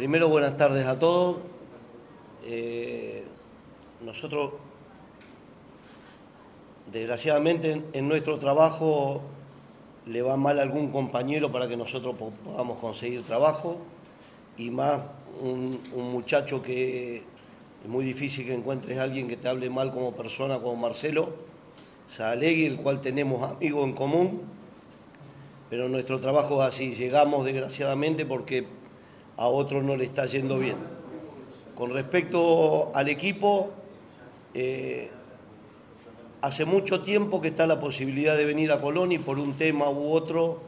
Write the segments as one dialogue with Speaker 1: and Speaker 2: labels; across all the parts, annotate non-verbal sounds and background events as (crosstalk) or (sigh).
Speaker 1: Primero, buenas tardes a todos. Eh, nosotros, desgraciadamente, en, nuestro trabajo le va mal a algún compañero para que nosotros podamos conseguir trabajo y más un, muchacho que es muy difícil que encuentres a alguien que te hable mal como persona, como Marcelo Salegui, el cual tenemos amigos en común, pero nuestro trabajo es así, llegamos desgraciadamente porque a otros no le está yendo bien. Con respecto al equipo, eh, hace mucho tiempo que está la posibilidad de venir a Colón y por un tema u otro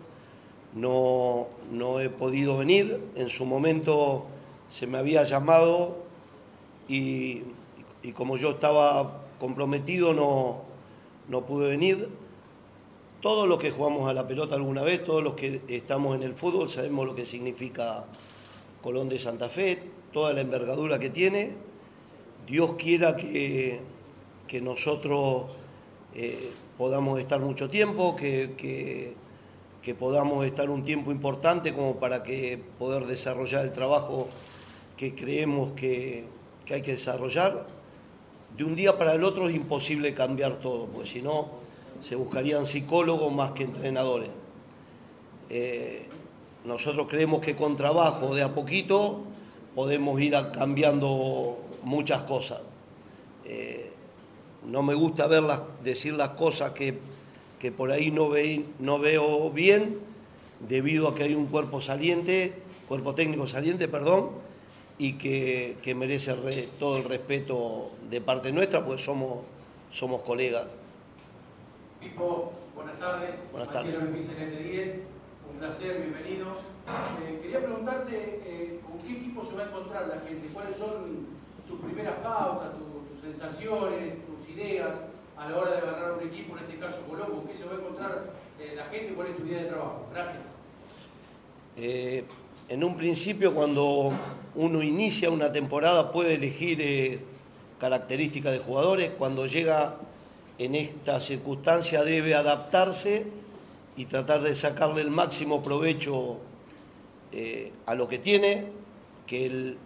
Speaker 1: no, no he podido venir. En su momento se me había llamado y, como yo estaba comprometido no, no pude venir. Todos los que jugamos a la pelota alguna vez, todos los que estamos en el fútbol, sabemos lo que significa Colón de Santa Fe, toda la envergadura que tiene. Dios quiera que, que nosotros eh, podamos estar mucho tiempo, que, que, podamos estar un tiempo importante como para que poder desarrollar el trabajo que creemos que, que hay que desarrollar. De un día para el otro es imposible cambiar todo, porque si no se buscarían psicólogos más que entrenadores. Eh, nosotros creemos que con trabajo de a poquito podemos ir cambiando muchas cosas. Eh, no me gusta verlas, decir las cosas que, que por ahí no, ve, no veo bien, debido a que hay un cuerpo saliente, cuerpo técnico saliente, perdón, y que, que merece todo el respeto de parte nuestra, pues somos, somos colegas.
Speaker 2: Pipo, buenas tardes.
Speaker 1: Buenas tardes
Speaker 2: un placer, bienvenidos. Eh, quería preguntarte eh, con qué equipo se va a encontrar la gente, cuáles son tus primeras pautas, tus sensaciones, tus ideas a la hora de agarrar un equipo, en este caso Colón, con qué se va a encontrar eh, la gente, cuál es tu idea de trabajo. Gracias.
Speaker 1: en un principio, cuando uno inicia una temporada, puede elegir características de jugadores. Cuando llega en esta circunstancia, debe adaptarse y tratar de sacarle el máximo provecho eh, a lo que tiene, que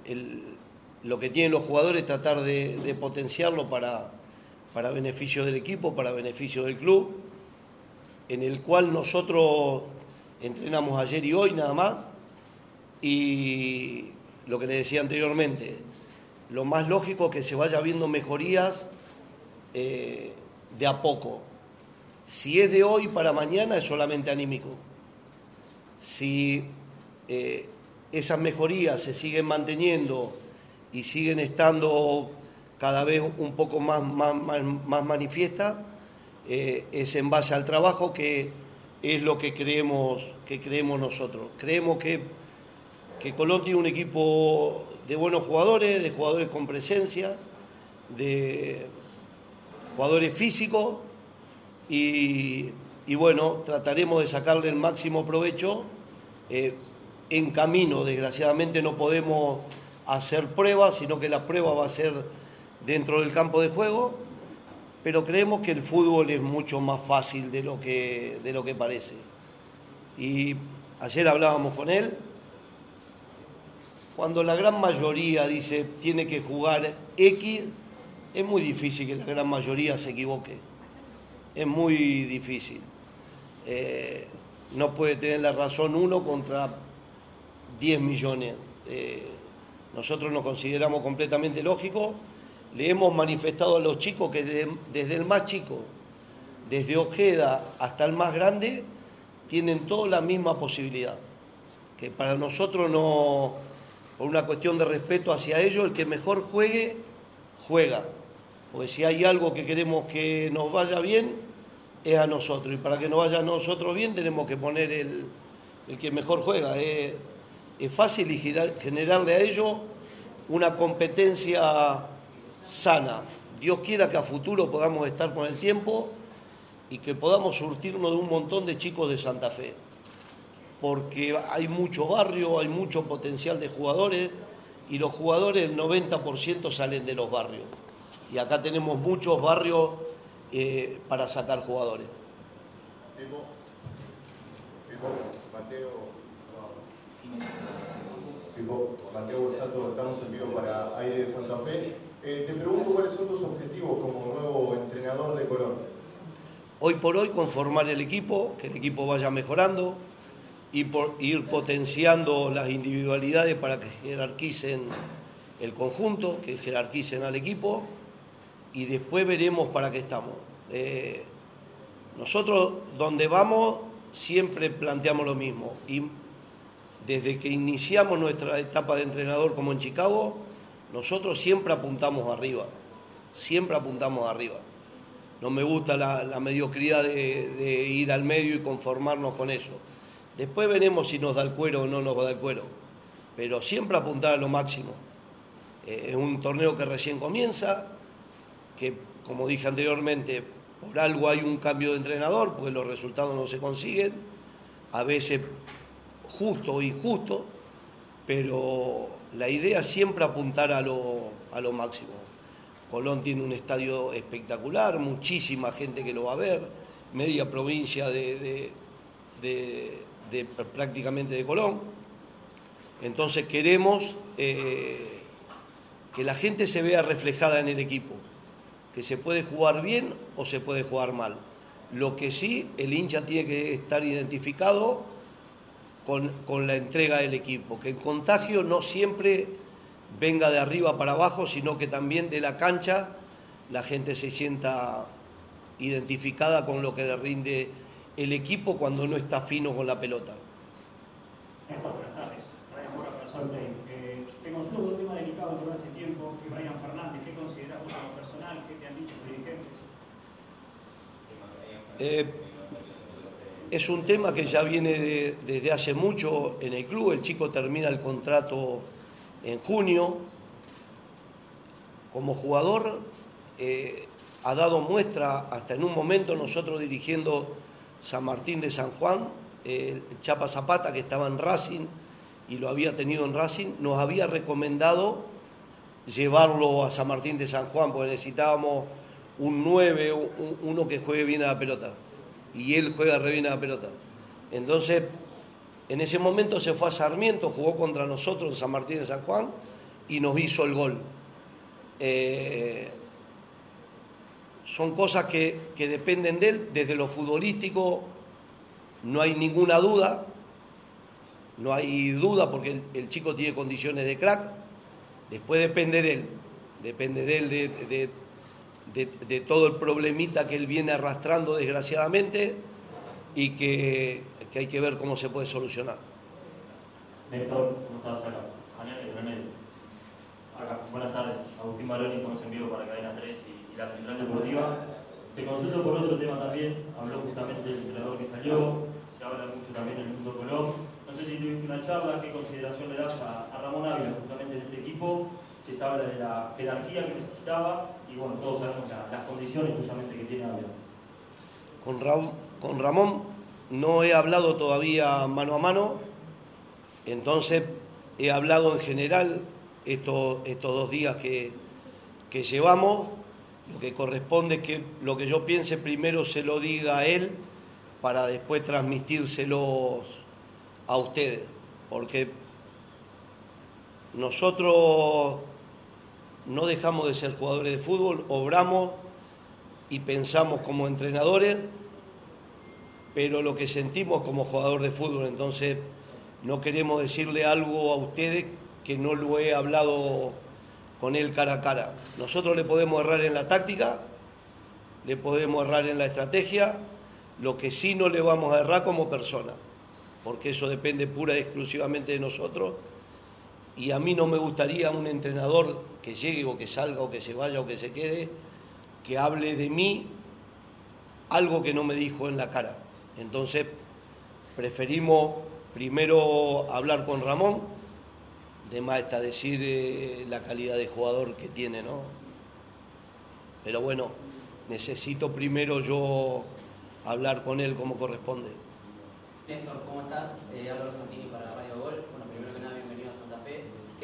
Speaker 1: lo que tienen los jugadores tratar de, potenciarlo para, para beneficio del equipo, para beneficio del club, en el cual nosotros entrenamos ayer y hoy nada más, y lo que le decía anteriormente, lo más lógico es que se vaya viendo mejorías eh, de a poco, si es de hoy para mañana es solamente anímico. Si eh, esas mejorías se siguen manteniendo y siguen estando cada vez un poco más, más, manifiestas, eh, es en base al trabajo que es lo que creemos, que creemos nosotros. Creemos que, que Colón tiene un equipo de buenos jugadores, de jugadores con presencia, de jugadores físicos y, bueno, trataremos de sacarle el máximo provecho. Eh, en camino, desgraciadamente, no podemos hacer pruebas, sino que la prueba va a ser dentro del campo de juego, pero creemos que el fútbol es mucho más fácil de lo que, de lo que parece. Y ayer hablábamos con él, cuando la gran mayoría dice tiene que jugar X, es muy difícil que la gran mayoría se equivoque es muy difícil. Eh, no puede tener la razón uno contra 10 millones. Nosotros nos consideramos completamente lógicos. Le hemos manifestado a los chicos que desde, el más chico, desde Ojeda hasta el más grande, tienen toda la misma posibilidad. Que para nosotros no, por una cuestión de respeto hacia ellos, el que mejor juegue, juega. Porque si hay algo que queremos que nos vaya bien, es a nosotros. Y para que nos vaya a nosotros bien, tenemos que poner el, que mejor juega. Es, fácil y generarle a ellos una competencia sana. Dios quiera que a futuro podamos estar con el tiempo y que podamos surtirnos de un montón de chicos de Santa Fe. Porque hay mucho barrio, hay mucho potencial de jugadores y los jugadores el 90% salen de los barrios. Y acá tenemos muchos barrios eh, para sacar jugadores.
Speaker 3: Mateo. Fico, Mateo Borsato, estamos en vivo para Aire de Santa Fe. Eh, te pregunto cuáles son tus objetivos como nuevo entrenador de Colón.
Speaker 1: Hoy por hoy conformar el equipo, que el equipo vaya mejorando y por ir potenciando las individualidades para que jerarquicen el conjunto, que jerarquicen al equipo y después veremos para qué estamos. Eh, nosotros donde vamos siempre planteamos lo mismo y desde que iniciamos nuestra etapa de entrenador como en Chicago, nosotros siempre apuntamos arriba, siempre apuntamos arriba. No me gusta la, mediocridad de, ir al medio y conformarnos con eso. Después veremos si nos da el cuero o no nos da el cuero, pero siempre apuntar a lo máximo. Eh, es un torneo que recién comienza, que como dije anteriormente, por algo hay un cambio de entrenador, porque los resultados no se consiguen, a veces justo o injusto, pero la idea es siempre apuntar a lo, a lo máximo. Colón tiene un estadio espectacular, muchísima gente que lo va a ver, media provincia de, de, prácticamente de Colón. Entonces queremos eh, que la gente se vea reflejada en el equipo, que se puede jugar bien o se puede jugar mal. Lo que sí, el hincha tiene que estar identificado con, la entrega del equipo, que el contagio no siempre venga de arriba para abajo, sino que también de la cancha la gente se sienta identificada con lo que le rinde el equipo cuando no está fino con la pelota.
Speaker 4: buenas tardes. Brian eh, te consulto un tema delicado que hace tiempo, que Brian Fernández, ¿qué consideras vos como personal? ¿Qué te han dicho los dirigentes?
Speaker 1: Eh, es un tema que ya viene desde hace mucho en el club. El chico termina el contrato en junio. Como jugador eh, ha dado muestra hasta en un momento nosotros dirigiendo San Martín de San Juan, eh, Chapa Zapata que estaba en Racing y lo había tenido en Racing, nos había recomendado llevarlo a San Martín de San Juan porque necesitábamos un 9, uno que juegue bien a la pelota y él juega re bien la pelota. Entonces, en ese momento se fue a Sarmiento, jugó contra nosotros en San Martín de San Juan y nos hizo el gol. Eh, son cosas que, dependen de él. Desde lo futbolístico no hay ninguna duda, no hay duda porque el, chico tiene condiciones de crack. Después depende de él, depende de él de, todo el problemita que él viene arrastrando desgraciadamente y que, hay que ver cómo se puede solucionar.
Speaker 5: Buenas tardes. Agustín Baroni, como en vivo para Cadena 3 y, la Central Deportiva. Te consulto por otro tema también. Habló justamente el entrenador que salió, se habla mucho también en el mundo Colón. No sé si tuviste una charla, qué consideración le das a, a Ramón Ávila, justamente de este equipo, que se habla de la jerarquía que necesitaba y bueno, todos sabemos las condiciones justamente que tiene Ávila.
Speaker 1: Con, con Ramón no he hablado todavía mano a mano, entonces he hablado en general estos, estos dos días que, que llevamos, lo que corresponde es que lo que yo piense primero se lo diga a él para después transmitírselos a ustedes, porque nosotros no dejamos de ser jugadores de fútbol, obramos y pensamos como entrenadores, pero lo que sentimos como jugador de fútbol, entonces no queremos decirle algo a ustedes que no lo he hablado con él cara a cara. Nosotros le podemos errar en la táctica, le podemos errar en la estrategia, lo que sí no le vamos a errar como persona, porque eso depende pura y exclusivamente de nosotros y a mí no me gustaría un entrenador que llegue o que salga o que se vaya o que se quede, que hable de mí algo que no me dijo en la cara. Entonces, preferimos primero hablar con Ramón, de más está decir eh, la calidad de jugador que tiene, ¿no? Pero bueno, necesito primero yo hablar con él como corresponde.
Speaker 6: Néstor, ¿cómo estás? Eh, Álvaro Santini para Radio Gol.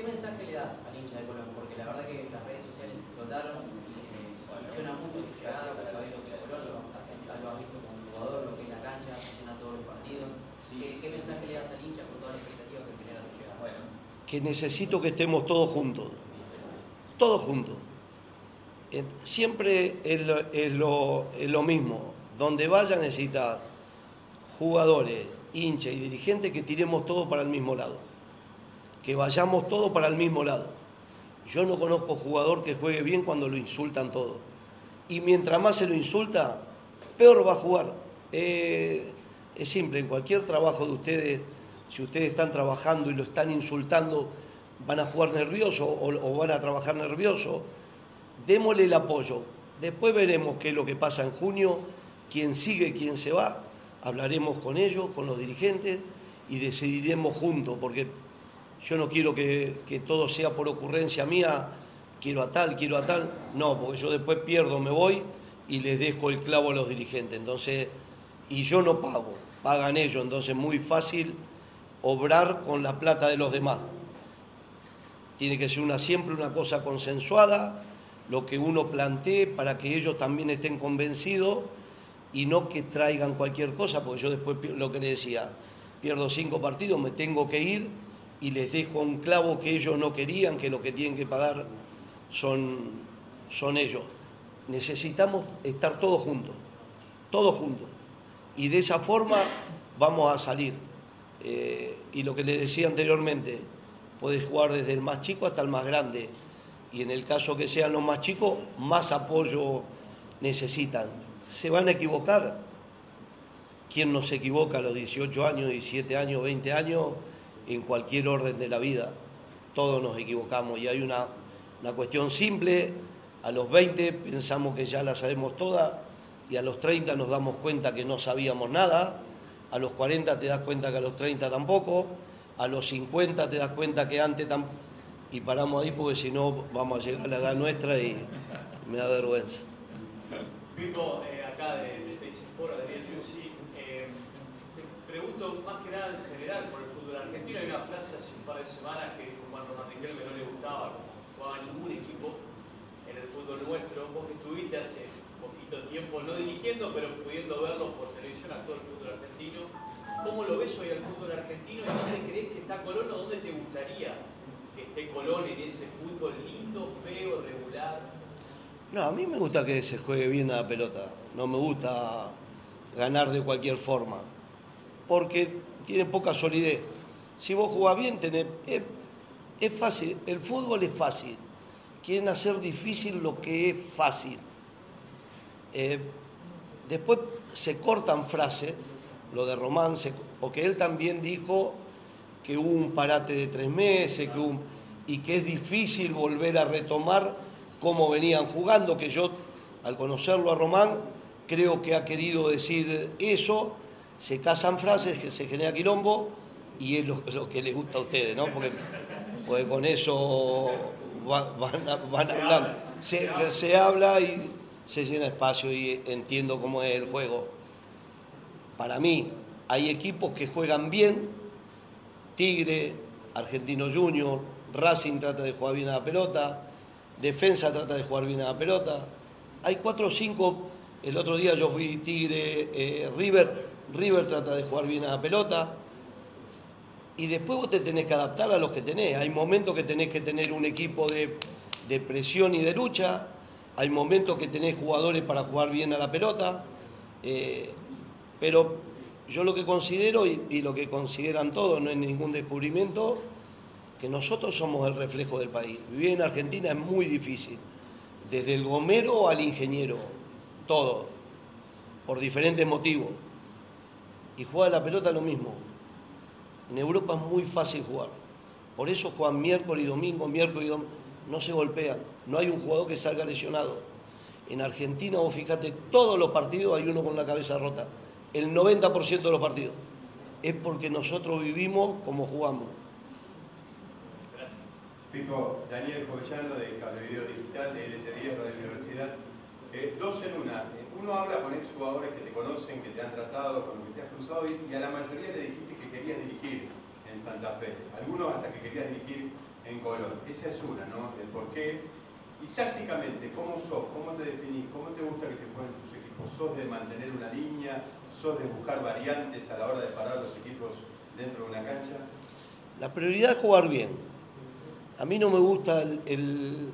Speaker 6: ¿Qué mensaje le das al hincha de Colón? Porque la verdad que las redes sociales explotaron, eh, funciona mucho tu llegada, vos sabés lo que es Colón, lo, has visto como jugador, lo que es la cancha, funciona todos los partidos. ¿Qué, mensaje le das al hincha con toda la expectativa que genera tu llegada? Bueno.
Speaker 1: que necesito que estemos todos juntos, todos juntos. Eh, Siempre es lo, es lo- es lo mismo, donde vaya necesita jugadores, hinchas y dirigentes que tiremos todos para el mismo lado, que vayamos todos para el mismo lado. Yo no conozco jugador que juegue bien cuando lo insultan todo. Y mientras más se lo insulta, peor va a jugar. Eh, es simple, en cualquier trabajo de ustedes, si ustedes están trabajando y lo están insultando, van a jugar nervioso o, van a trabajar nervioso. Démosle el apoyo. Después veremos qué es lo que pasa en junio, quién sigue, quién se va. Hablaremos con ellos, con los dirigentes y decidiremos juntos, porque yo no quiero que, que todo sea por ocurrencia mía, quiero a tal, quiero a tal. No, porque yo después pierdo, me voy y les dejo el clavo a los dirigentes. Entonces, y yo no pago, pagan ellos. Entonces, es muy fácil obrar con la plata de los demás. Tiene que ser una, siempre una cosa consensuada, lo que uno plantee para que ellos también estén convencidos y no que traigan cualquier cosa, porque yo después lo que le decía, pierdo cinco partidos, me tengo que ir y les dejo un clavo que ellos no querían, que lo que tienen que pagar son, son ellos. Necesitamos estar todos juntos, todos juntos. Y de esa forma vamos a salir. Eh, y lo que les decía anteriormente, puedes jugar desde el más chico hasta el más grande. Y en el caso que sean los más chicos, más apoyo necesitan. Se van a equivocar. ¿Quién no se equivoca a los 18 años, 17 años, 20 años, en cualquier orden de la vida? Todos nos equivocamos y hay una, una cuestión simple. A los 20 pensamos que ya la sabemos toda y a los 30 nos damos cuenta que no sabíamos nada. A los 40 te das cuenta que a los 30 tampoco. A los 50 te das cuenta que antes tampoco. Y paramos ahí porque si no vamos a llegar a la edad nuestra y me da vergüenza.
Speaker 7: Eh, acá de, de Daniel Liuzzi, eh, te pregunto más que nada en general por el fútbol argentino. Hay una frase hace un par de semanas que dijo Juan Román que no le gustaba, como jugaba ningún equipo en el fútbol nuestro. Vos que estuviste hace poquito tiempo, no dirigiendo, pero pudiendo verlo por televisión a todo el fútbol argentino. ¿Cómo lo ves hoy al fútbol argentino y dónde crees que está Colón o dónde te gustaría que esté Colón en ese fútbol lindo, feo, regular?
Speaker 1: No, a mí me gusta que se juegue bien a la pelota. No me gusta ganar de cualquier forma. Porque tiene poca solidez. Si vos jugás bien, tenés, es, es fácil. El fútbol es fácil. Quieren hacer difícil lo que es fácil. Eh, después se cortan frases, lo de Román, se- porque él también dijo que hubo un parate de tres meses, que y que es difícil volver a retomar cómo venían jugando, que yo, al conocerlo a Román, creo que ha querido decir eso, se casan frases, que se genera quilombo, y es lo, que les gusta a ustedes, ¿no? Porque, con eso va- van, a- van hablando. Se, se habla y se llena espacio y entiendo cómo es el juego. Para mí, hay equipos que juegan bien, Tigre, Argentino Junior, Racing trata de jugar bien a la pelota, Defensa trata de jugar bien a la pelota. Hay cuatro o cinco, el otro día yo fui Tigre, eh, River, River trata de jugar bien a la pelota. Y después vos te tenés que adaptar a los que tenés. Hay momentos que tenés que tener un equipo de, de presión y de lucha, hay momentos que tenés jugadores para jugar bien a la pelota, eh, pero yo lo que considero y, y lo que consideran todos, no es ningún descubrimiento, que nosotros somos el reflejo del país. Vivir en Argentina es muy difícil, desde el gomero al ingeniero, todo, por diferentes motivos. Y jugar a la pelota lo mismo. En Europa es muy fácil jugar. Por eso juegan miércoles y domingo, miércoles y domingo. No se golpean. No hay un jugador que salga lesionado. En Argentina, vos fíjate, todos los partidos hay uno con la cabeza rota. El 90% de los partidos. Es porque nosotros vivimos como jugamos.
Speaker 8: Pipo, Daniel Jovellano de Cable Video Digital, de LTV Radio Universidad. Eh, dos en una. Uno habla con exjugadores que te conocen, que te han tratado, con los que te has cruzado y a la mayoría le dijiste que querías dirigir en Santa Fe. Algunos hasta que querías dirigir en Colón. Esa es una, ¿no? El por qué. Y tácticamente, ¿cómo sos? ¿Cómo te definís? ¿Cómo te gusta que te jueguen tus equipos? ¿Sos de mantener una línea? ¿Sos de buscar variantes a la hora de parar los equipos dentro de una cancha?
Speaker 1: La prioridad es jugar bien. A mí no me gusta el,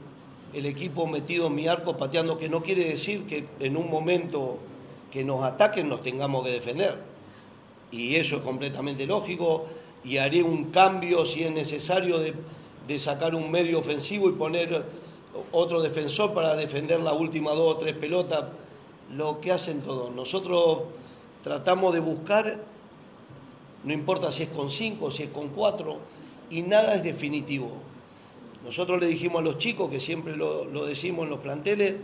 Speaker 1: equipo metido en mi arco pateando, que no quiere decir que en un momento que nos ataquen nos tengamos que defender. Y eso es completamente lógico. Y haré un cambio si es necesario de, sacar un medio ofensivo y poner otro defensor para defender las últimas dos o tres pelotas. Lo que hacen todos. Nosotros tratamos de buscar no importa si es con cinco, si es con cuatro, y nada es definitivo. Nosotros le dijimos a los chicos, que siempre lo, lo decimos en los planteles,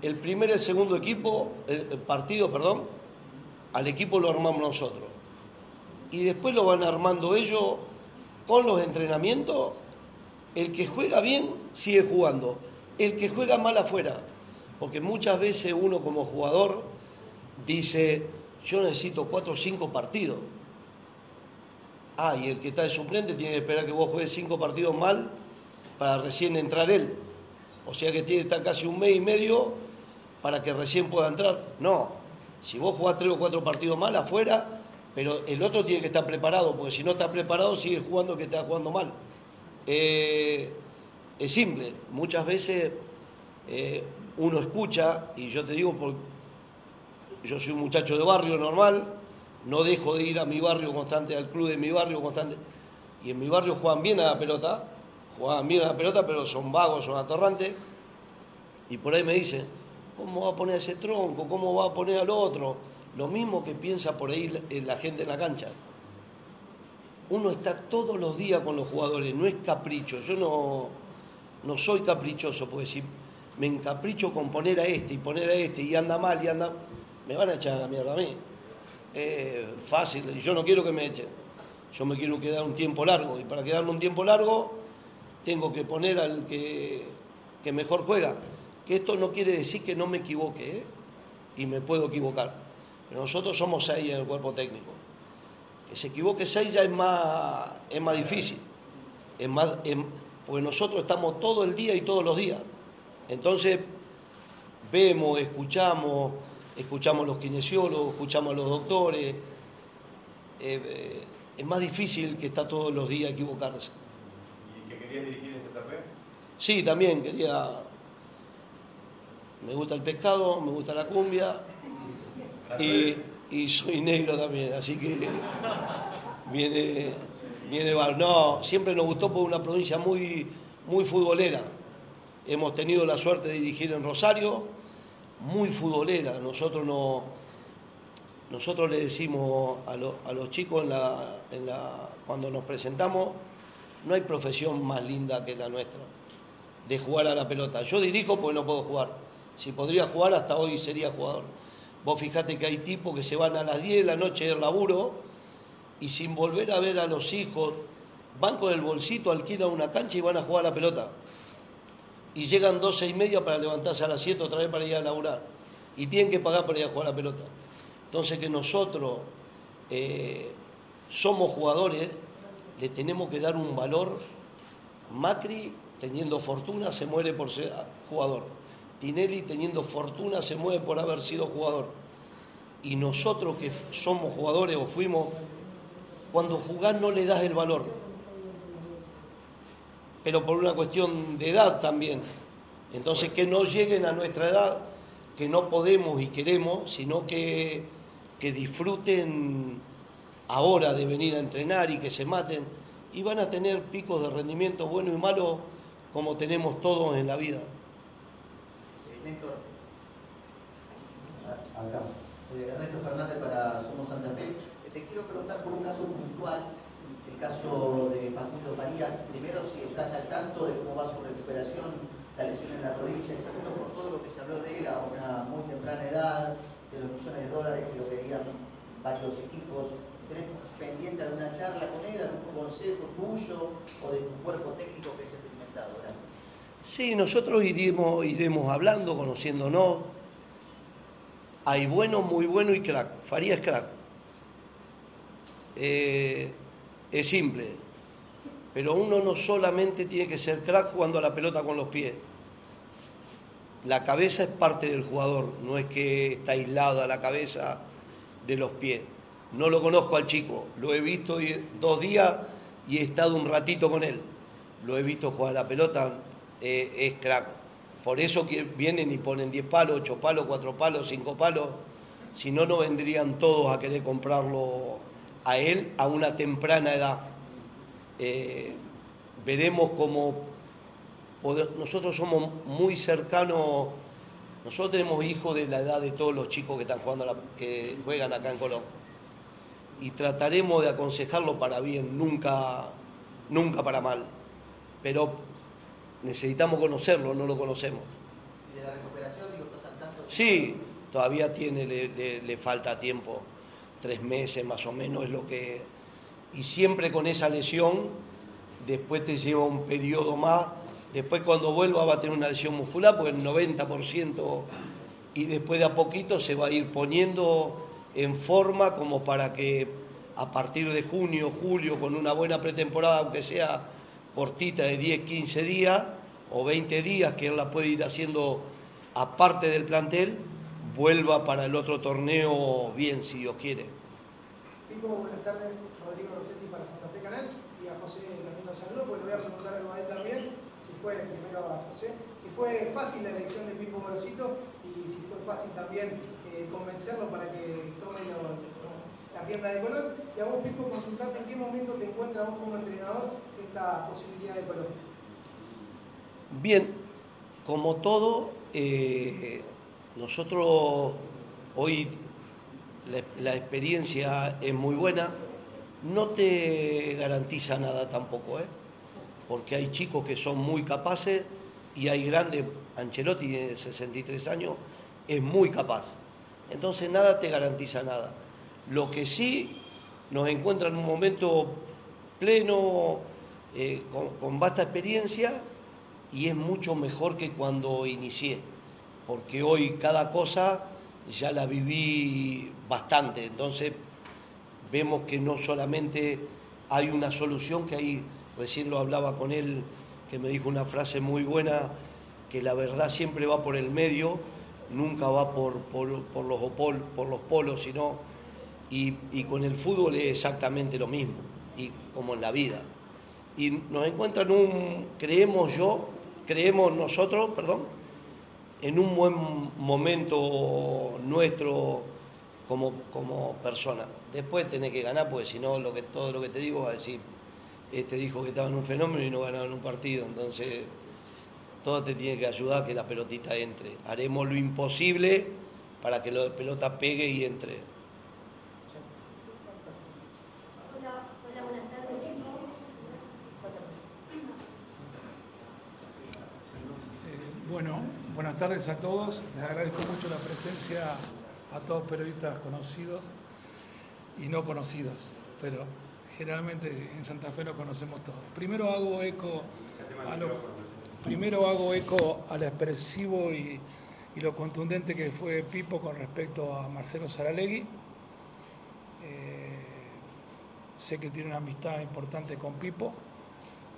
Speaker 1: el primer y el segundo equipo, el partido, perdón, al equipo lo armamos nosotros. Y después lo van armando ellos con los entrenamientos. El que juega bien sigue jugando, el que juega mal afuera. Porque muchas veces uno como jugador dice, yo necesito cuatro o cinco partidos. Ah, y el que está de suplente tiene que esperar que vos juegues cinco partidos mal para recién entrar él. O sea que tiene que estar casi un mes y medio para que recién pueda entrar. No, si vos jugás tres o cuatro partidos mal afuera, pero el otro tiene que estar preparado, porque si no está preparado sigue jugando que está jugando mal. Eh, es simple, muchas veces eh, uno escucha, y yo te digo, por, yo soy un muchacho de barrio normal, no dejo de ir a mi barrio constante, al club de mi barrio constante. Y en mi barrio juegan bien a la pelota, juegan bien a la pelota, pero son vagos, son atorrantes. Y por ahí me dicen, ¿cómo va a poner a ese tronco? ¿Cómo va a poner al otro? Lo mismo que piensa por ahí la, la gente en la cancha. Uno está todos los días con los jugadores, no es capricho. Yo no, no soy caprichoso, porque si me encapricho con poner a este y poner a este y anda mal y anda, me van a echar a la mierda a mí eh, fácil, yo no quiero que me echen. Yo me quiero quedar un tiempo largo, y para quedarme un tiempo largo tengo que poner al que, que mejor juega. Que esto no quiere decir que no me equivoque, ¿eh? y me puedo equivocar. Nosotros somos seis en el cuerpo técnico. Que se equivoque seis ya es más, es más difícil. Es más, es, porque nosotros estamos todo el día y todos los días. Entonces, vemos, escuchamos, escuchamos a los kinesiólogos, escuchamos a los doctores. Eh, eh, es más difícil que está todos los días equivocarse.
Speaker 8: ¿Y que querías dirigir en Santa Fe?
Speaker 1: Sí, también quería. Me gusta el pescado, me gusta la cumbia y, y soy negro también, así que viene, viene. No, siempre nos gustó por una provincia muy, muy futbolera. Hemos tenido la suerte de dirigir en Rosario, muy futbolera. Nosotros no, nosotros le decimos a, lo- a los chicos en la, en la, cuando nos presentamos, no hay profesión más linda que la nuestra, de jugar a la pelota. Yo dirijo porque no puedo jugar. Si podría jugar, hasta hoy sería jugador. Vos fijate que hay tipos que se van a las 10 de la noche del laburo y sin volver a ver a los hijos, van con el bolsito, alquilan una cancha y van a jugar a la pelota. Y llegan 12 y media para levantarse a las 7 otra vez para ir a laburar. Y tienen que pagar para ir a jugar a la pelota. Entonces que nosotros eh, somos jugadores, le tenemos que dar un valor. Macri, teniendo fortuna, se muere por ser jugador. Tinelli, teniendo fortuna, se muere por haber sido jugador. Y nosotros que somos jugadores o fuimos, cuando jugás no le das el valor. Pero por una cuestión de edad también. Entonces que no lleguen a nuestra edad, que no podemos y queremos, sino que, que disfruten ahora de venir a entrenar y que se maten. Y van a tener picos de rendimiento buenos y malos como tenemos todos en la vida.
Speaker 9: Néstor. Ah, Acá. Eh, Ernesto Fernández para Somos Santa Fe. Eh, Te quiero preguntar por un caso puntual, el caso de Facundo Farías. Primero, si estás al tanto de cómo va su recuperación, la lesión en la rodilla, y segundo, por todo lo que se habló de él a una muy temprana edad, de los millones de dólares que lo querían varios equipos. Si tenés pendiente alguna charla con él, algún consejo tuyo o de tu cuerpo técnico que. Gracias.
Speaker 1: Sí, nosotros iremos, iremos hablando, conociéndonos. Hay bueno, muy bueno y crack. Farías crack. Eh, es simple. Pero uno no solamente tiene que ser crack jugando a la pelota con los pies. La cabeza es parte del jugador, no es que está aislado a la cabeza de los pies. No lo conozco al chico, lo he visto dos días y he estado un ratito con él. lo he visto jugar la pelota, eh, es crack. Por eso que vienen y ponen 10 palos, 8 palos, 4 palos, 5 palos. Si no, no vendrían todos a querer comprarlo a él a una temprana edad. Eh, veremos cómo nosotros somos muy cercanos, nosotros tenemos hijos de la edad de todos los chicos que están jugando, que juegan acá en Colón. Y trataremos de aconsejarlo para bien, nunca, nunca para mal. Pero necesitamos conocerlo, no lo conocemos.
Speaker 9: ¿Y de la recuperación, digo, estás tanto?
Speaker 1: Sí, todavía tiene, le, falta tiempo, tres meses más o menos es lo que... Y siempre con esa lesión, después te lleva un periodo más, después cuando vuelva va a tener una lesión muscular, pues el 90%, y después de a poquito se va a ir poniendo en forma como para que a partir de junio, julio, con una buena pretemporada, aunque sea cortita de 10, 15 días o 20 días, que él la puede ir haciendo aparte del plantel, vuelva para el otro torneo bien, si Dios quiere.
Speaker 10: Pico, buenas tardes. Rodrigo Rossetti para Santa Fe Canal y a José Camilo Saludo, pues le voy a preguntar algo a él también, si fue, primero a José, si fue fácil la elección de Pipo Gorosito y si fue fácil también eh, convencerlo para que tome la pierna de color. Y a vos, Pipo, consultarte en qué momento te encuentras vos como entrenador esta posibilidad de color.
Speaker 1: Bien, como todo, eh, nosotros hoy la, experiencia es muy buena, no te garantiza nada tampoco, ¿eh? porque hay chicos que son muy capaces y hay grandes, Ancelotti de 63 años es muy capaz, entonces nada te garantiza nada. Lo que sí nos encuentra en un momento pleno, eh, con, vasta experiencia y es mucho mejor que cuando inicié porque hoy cada cosa ya la viví bastante, entonces vemos que no solamente hay una solución, que ahí recién lo hablaba con él, que me dijo una frase muy buena, que la verdad siempre va por el medio, nunca va por, por, los, por los polos, sino, y, con el fútbol es exactamente lo mismo, y como en la vida. Y nos encuentran un, creemos yo, creemos nosotros, perdón, en un buen momento nuestro como, como persona. Después tenés que ganar, porque si no, lo que, todo lo que te digo va a decir, este dijo que estaba en un fenómeno y no ganaba en un partido. Entonces, todo te tiene que ayudar a que la pelotita entre. Haremos lo imposible para que la pelota pegue y entre.
Speaker 11: Hola, hola, buenas tardes.
Speaker 12: Bueno, Buenas tardes a todos. Les agradezco mucho la presencia a todos periodistas conocidos y no conocidos, pero generalmente en Santa Fe lo conocemos todos. Primero hago eco a lo, primero hago eco al expresivo y, lo contundente que fue Pipo con respecto a Marcelo Saralegui. Eh, sé que tiene una amistad importante con Pipo.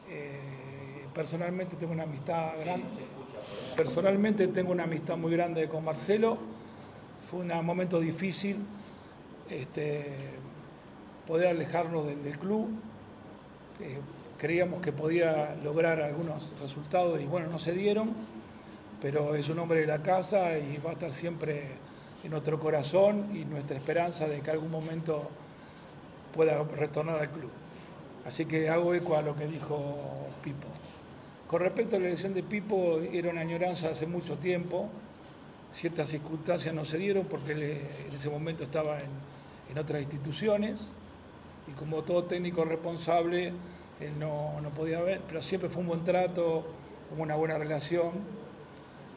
Speaker 12: Eh, personalmente tengo una amistad grande. Personalmente tengo una amistad muy grande con Marcelo. Fue un momento difícil este, poder alejarnos del, club. creíamos que podía lograr algunos resultados y bueno, no se dieron, pero es un hombre de la casa y va a estar siempre en nuestro corazón y nuestra esperanza de que algún momento pueda retornar al club. Así que hago eco a lo que dijo Pipo. Con respecto a la elección de Pipo, era una añoranza hace mucho tiempo. Ciertas circunstancias no se dieron porque él en ese momento estaba en, otras instituciones y como todo técnico responsable, él no, podía ver, pero siempre fue un buen trato, una buena relación.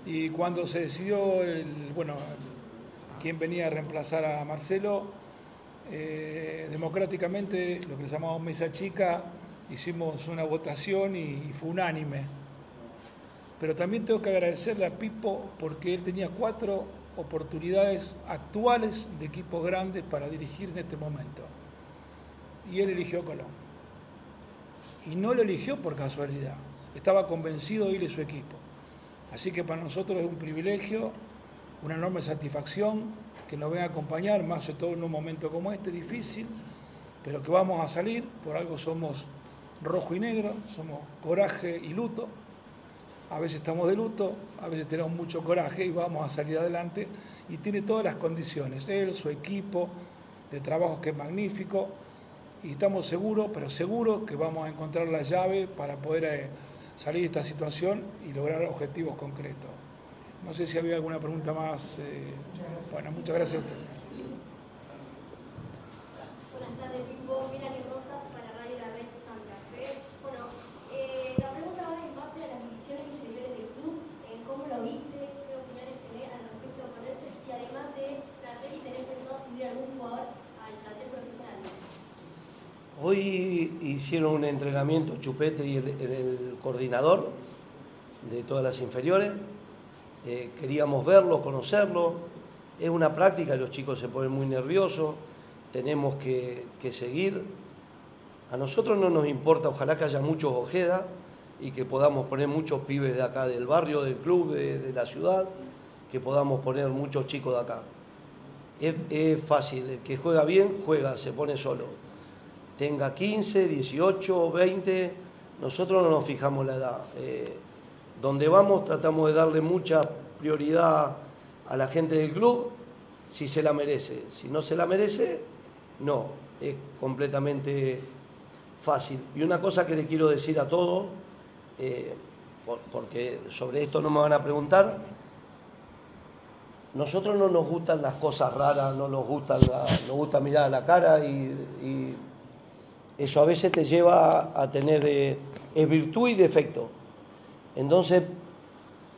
Speaker 12: Y cuando se decidió, el, bueno, quién venía a reemplazar a Marcelo, eh, democráticamente, lo que le llamamos mesa chica, hicimos una votación y, fue unánime. Pero también tengo que agradecerle a Pipo porque él tenía cuatro oportunidades actuales de equipos grandes para dirigir en este momento. Y él eligió Colón. Y no lo eligió por casualidad. Estaba convencido de él y su equipo. Así que para nosotros es un privilegio, una enorme satisfacción que nos venga a acompañar, más de todo en un momento como este, difícil, pero que vamos a salir, por algo somos rojo y negro, somos coraje y luto. A veces estamos de luto, a veces tenemos mucho coraje y vamos a salir adelante. Y tiene todas las condiciones, él, su equipo de trabajo que es magnífico. Y estamos seguros, pero seguros que vamos a encontrar la llave para poder eh, salir de esta situación y lograr objetivos concretos. No sé si había alguna pregunta más. Eh, bueno, muchas gracias a ustedes.
Speaker 11: Buenas tardes, Pipo. Melanie Rosas para Radio La Red Santa Fe. Bueno, eh, la pregunta va en base a las divisiones inferiores del club. Eh, ¿Cómo lo viste? ¿Qué opiniones tenés al respecto de ponerse? Si además de Natel y tenés pensado subir algún jugador al plantel profesional.
Speaker 1: Hoy hicieron un entrenamiento Chupete y el, coordinador de todas las inferiores. Eh, queríamos verlo, conocerlo. Es una práctica, los chicos se ponen muy nerviosos, tenemos que, que seguir. A nosotros no nos importa, ojalá que haya muchos Ojeda y que podamos poner muchos pibes de acá del barrio, del club, de, de la ciudad, que podamos poner muchos chicos de acá. Es, es fácil, el que juega bien, juega, se pone solo. Tenga 15, 18, 20, nosotros no nos fijamos la edad. Eh, donde vamos tratamos de darle mucha prioridad a la gente del club si se la merece. Si no se la merece, no. Es completamente fácil. Y una cosa que le quiero decir a todos, eh, por- porque sobre esto no me van a preguntar, nosotros no nos gustan las cosas raras, no nos, la- nos gusta mirar a la cara y eso a veces te lleva a tener, eh, es virtud y defecto. Entonces,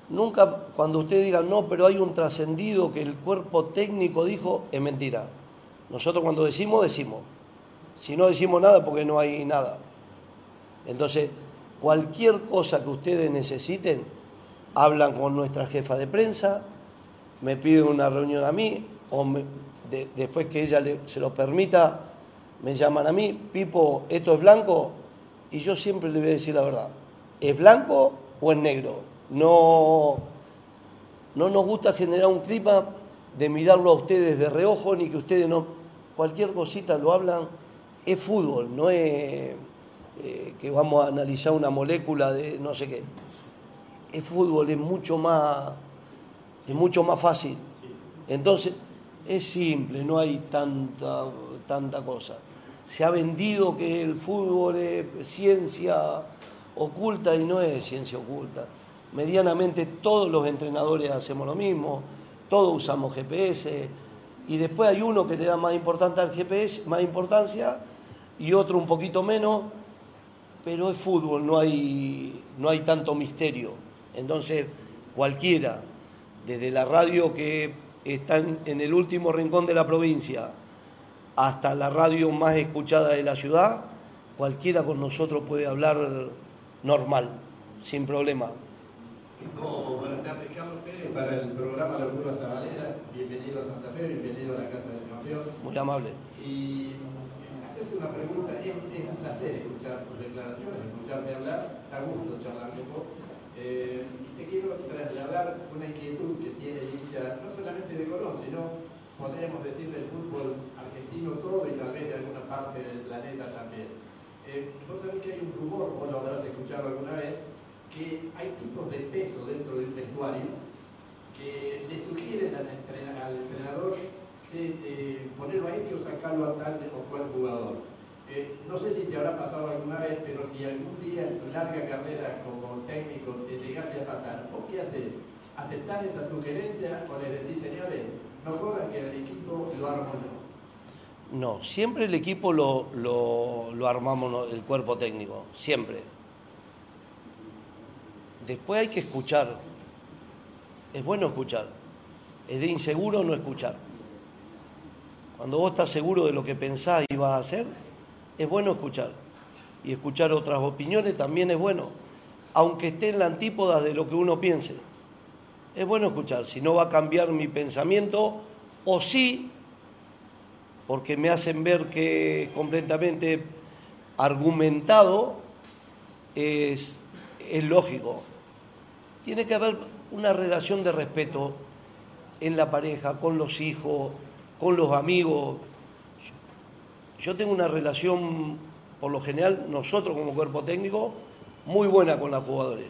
Speaker 1: nunca cuando usted diga, no, pero hay un trascendido que el cuerpo técnico dijo, es mentira. Nosotros cuando decimos, decimos. Si no decimos nada, porque no hay nada. Entonces, cualquier cosa que ustedes necesiten, hablan con nuestra jefa de prensa, me piden una reunión a mí, o después que ella se lo permita, me llaman a mí, Pipo, esto es blanco, y yo siempre le voy a decir la verdad, ¿es blanco o es negro? No, no nos gusta generar un clima de mirarlo a ustedes de reojo, ni que ustedes no, cualquier cosita lo hablan, es fútbol, no es eh, que vamos a analizar una molécula de no sé qué. Es fútbol, es mucho más, es mucho más fácil. Entonces, es simple, no hay tanta, tanta cosa. Se ha vendido que el fútbol es ciencia oculta y no es ciencia oculta. Medianamente todos los entrenadores hacemos lo mismo, todos usamos GPS y después hay uno que le da más importancia al GPS, más importancia y otro un poquito menos, pero es fútbol, no hay, no hay tanto misterio. Entonces, cualquiera, desde la radio que está en, en el último rincón de la provincia hasta la radio más escuchada de la ciudad, cualquiera con nosotros puede hablar normal, sin problema.
Speaker 13: Pipo, buenas tardes, Carlos Pérez para el programa La Curva Zabalera. Bienvenido a Santa Fe, bienvenido a la Casa del Campeón.
Speaker 1: Muy amable.
Speaker 13: Y hacerte una pregunta, es, es un placer escuchar tus declaraciones, escucharte hablar, da gusto charlar con vos. Eh, y te quiero trasladar una inquietud que tiene el hincha, no solamente de Colón, sino, podríamos decir, del fútbol argentino todo y tal vez de alguna parte del planeta también. Eh, vos sabés que hay un rumor, vos lo habrás escuchado alguna vez, que hay tipos de peso dentro del vestuario que le sugieren al, entren- al entrenador de, eh, ponerlo a este o sacarlo a tal o cual jugador. Eh, no sé si te habrá pasado alguna vez, pero si algún día en tu larga carrera como técnico te llegase a pasar, ¿vos qué haces? ¿Aceptás esa sugerencia o le decís, señores, no jodan que el equipo lo armo yo?
Speaker 1: No, siempre el equipo lo, lo- armamos el cuerpo técnico, siempre. Después hay que escuchar. Es bueno escuchar. Es de inseguro no escuchar. Cuando vos estás seguro de lo que pensás y vas a hacer, es bueno escuchar. Y escuchar otras opiniones también es bueno, aunque esté en la antípoda de lo que uno piense. Es bueno escuchar. Si no va a cambiar mi pensamiento, o sí, porque me hacen ver que completamente argumentado, es, es lógico. Tiene que haber una relación de respeto en la pareja, con los hijos, con los amigos. Yo tengo una relación por lo general nosotros como cuerpo técnico, muy buena con los jugadores,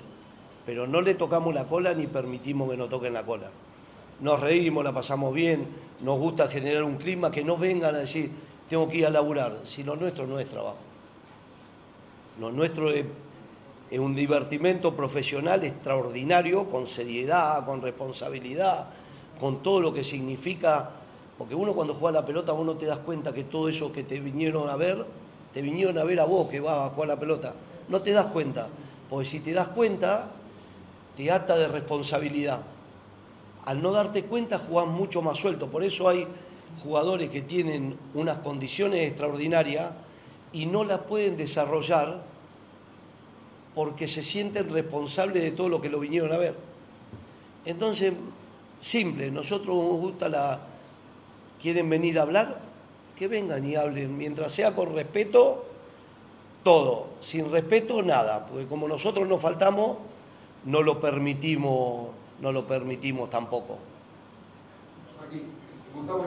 Speaker 1: pero no le tocamos la cola ni permitimos que nos toquen la cola. Nos reímos, la pasamos bien, nos gusta generar un clima que no vengan a decir, tengo que ir a laburar, si lo nuestro no es trabajo. Lo nuestro es, es un divertimento profesional extraordinario, con seriedad, con responsabilidad, con todo lo que significa, porque uno cuando juega la pelota vos no te das cuenta que todo eso que te vinieron a ver, te vinieron a ver a vos que vas a jugar la pelota, no te das cuenta, porque si te das cuenta, te ata de responsabilidad. Al no darte cuenta jugás mucho más suelto, por eso hay jugadores que tienen unas condiciones extraordinarias y no las pueden desarrollar porque se sienten responsables de todo lo que lo vinieron a ver. Entonces, simple, nosotros nos gusta la... ¿Quieren venir a hablar? Que vengan y hablen, mientras sea con respeto, todo. Sin respeto, nada, porque como nosotros nos faltamos, no lo permitimos, no lo permitimos tampoco.
Speaker 14: Aquí, Gustavo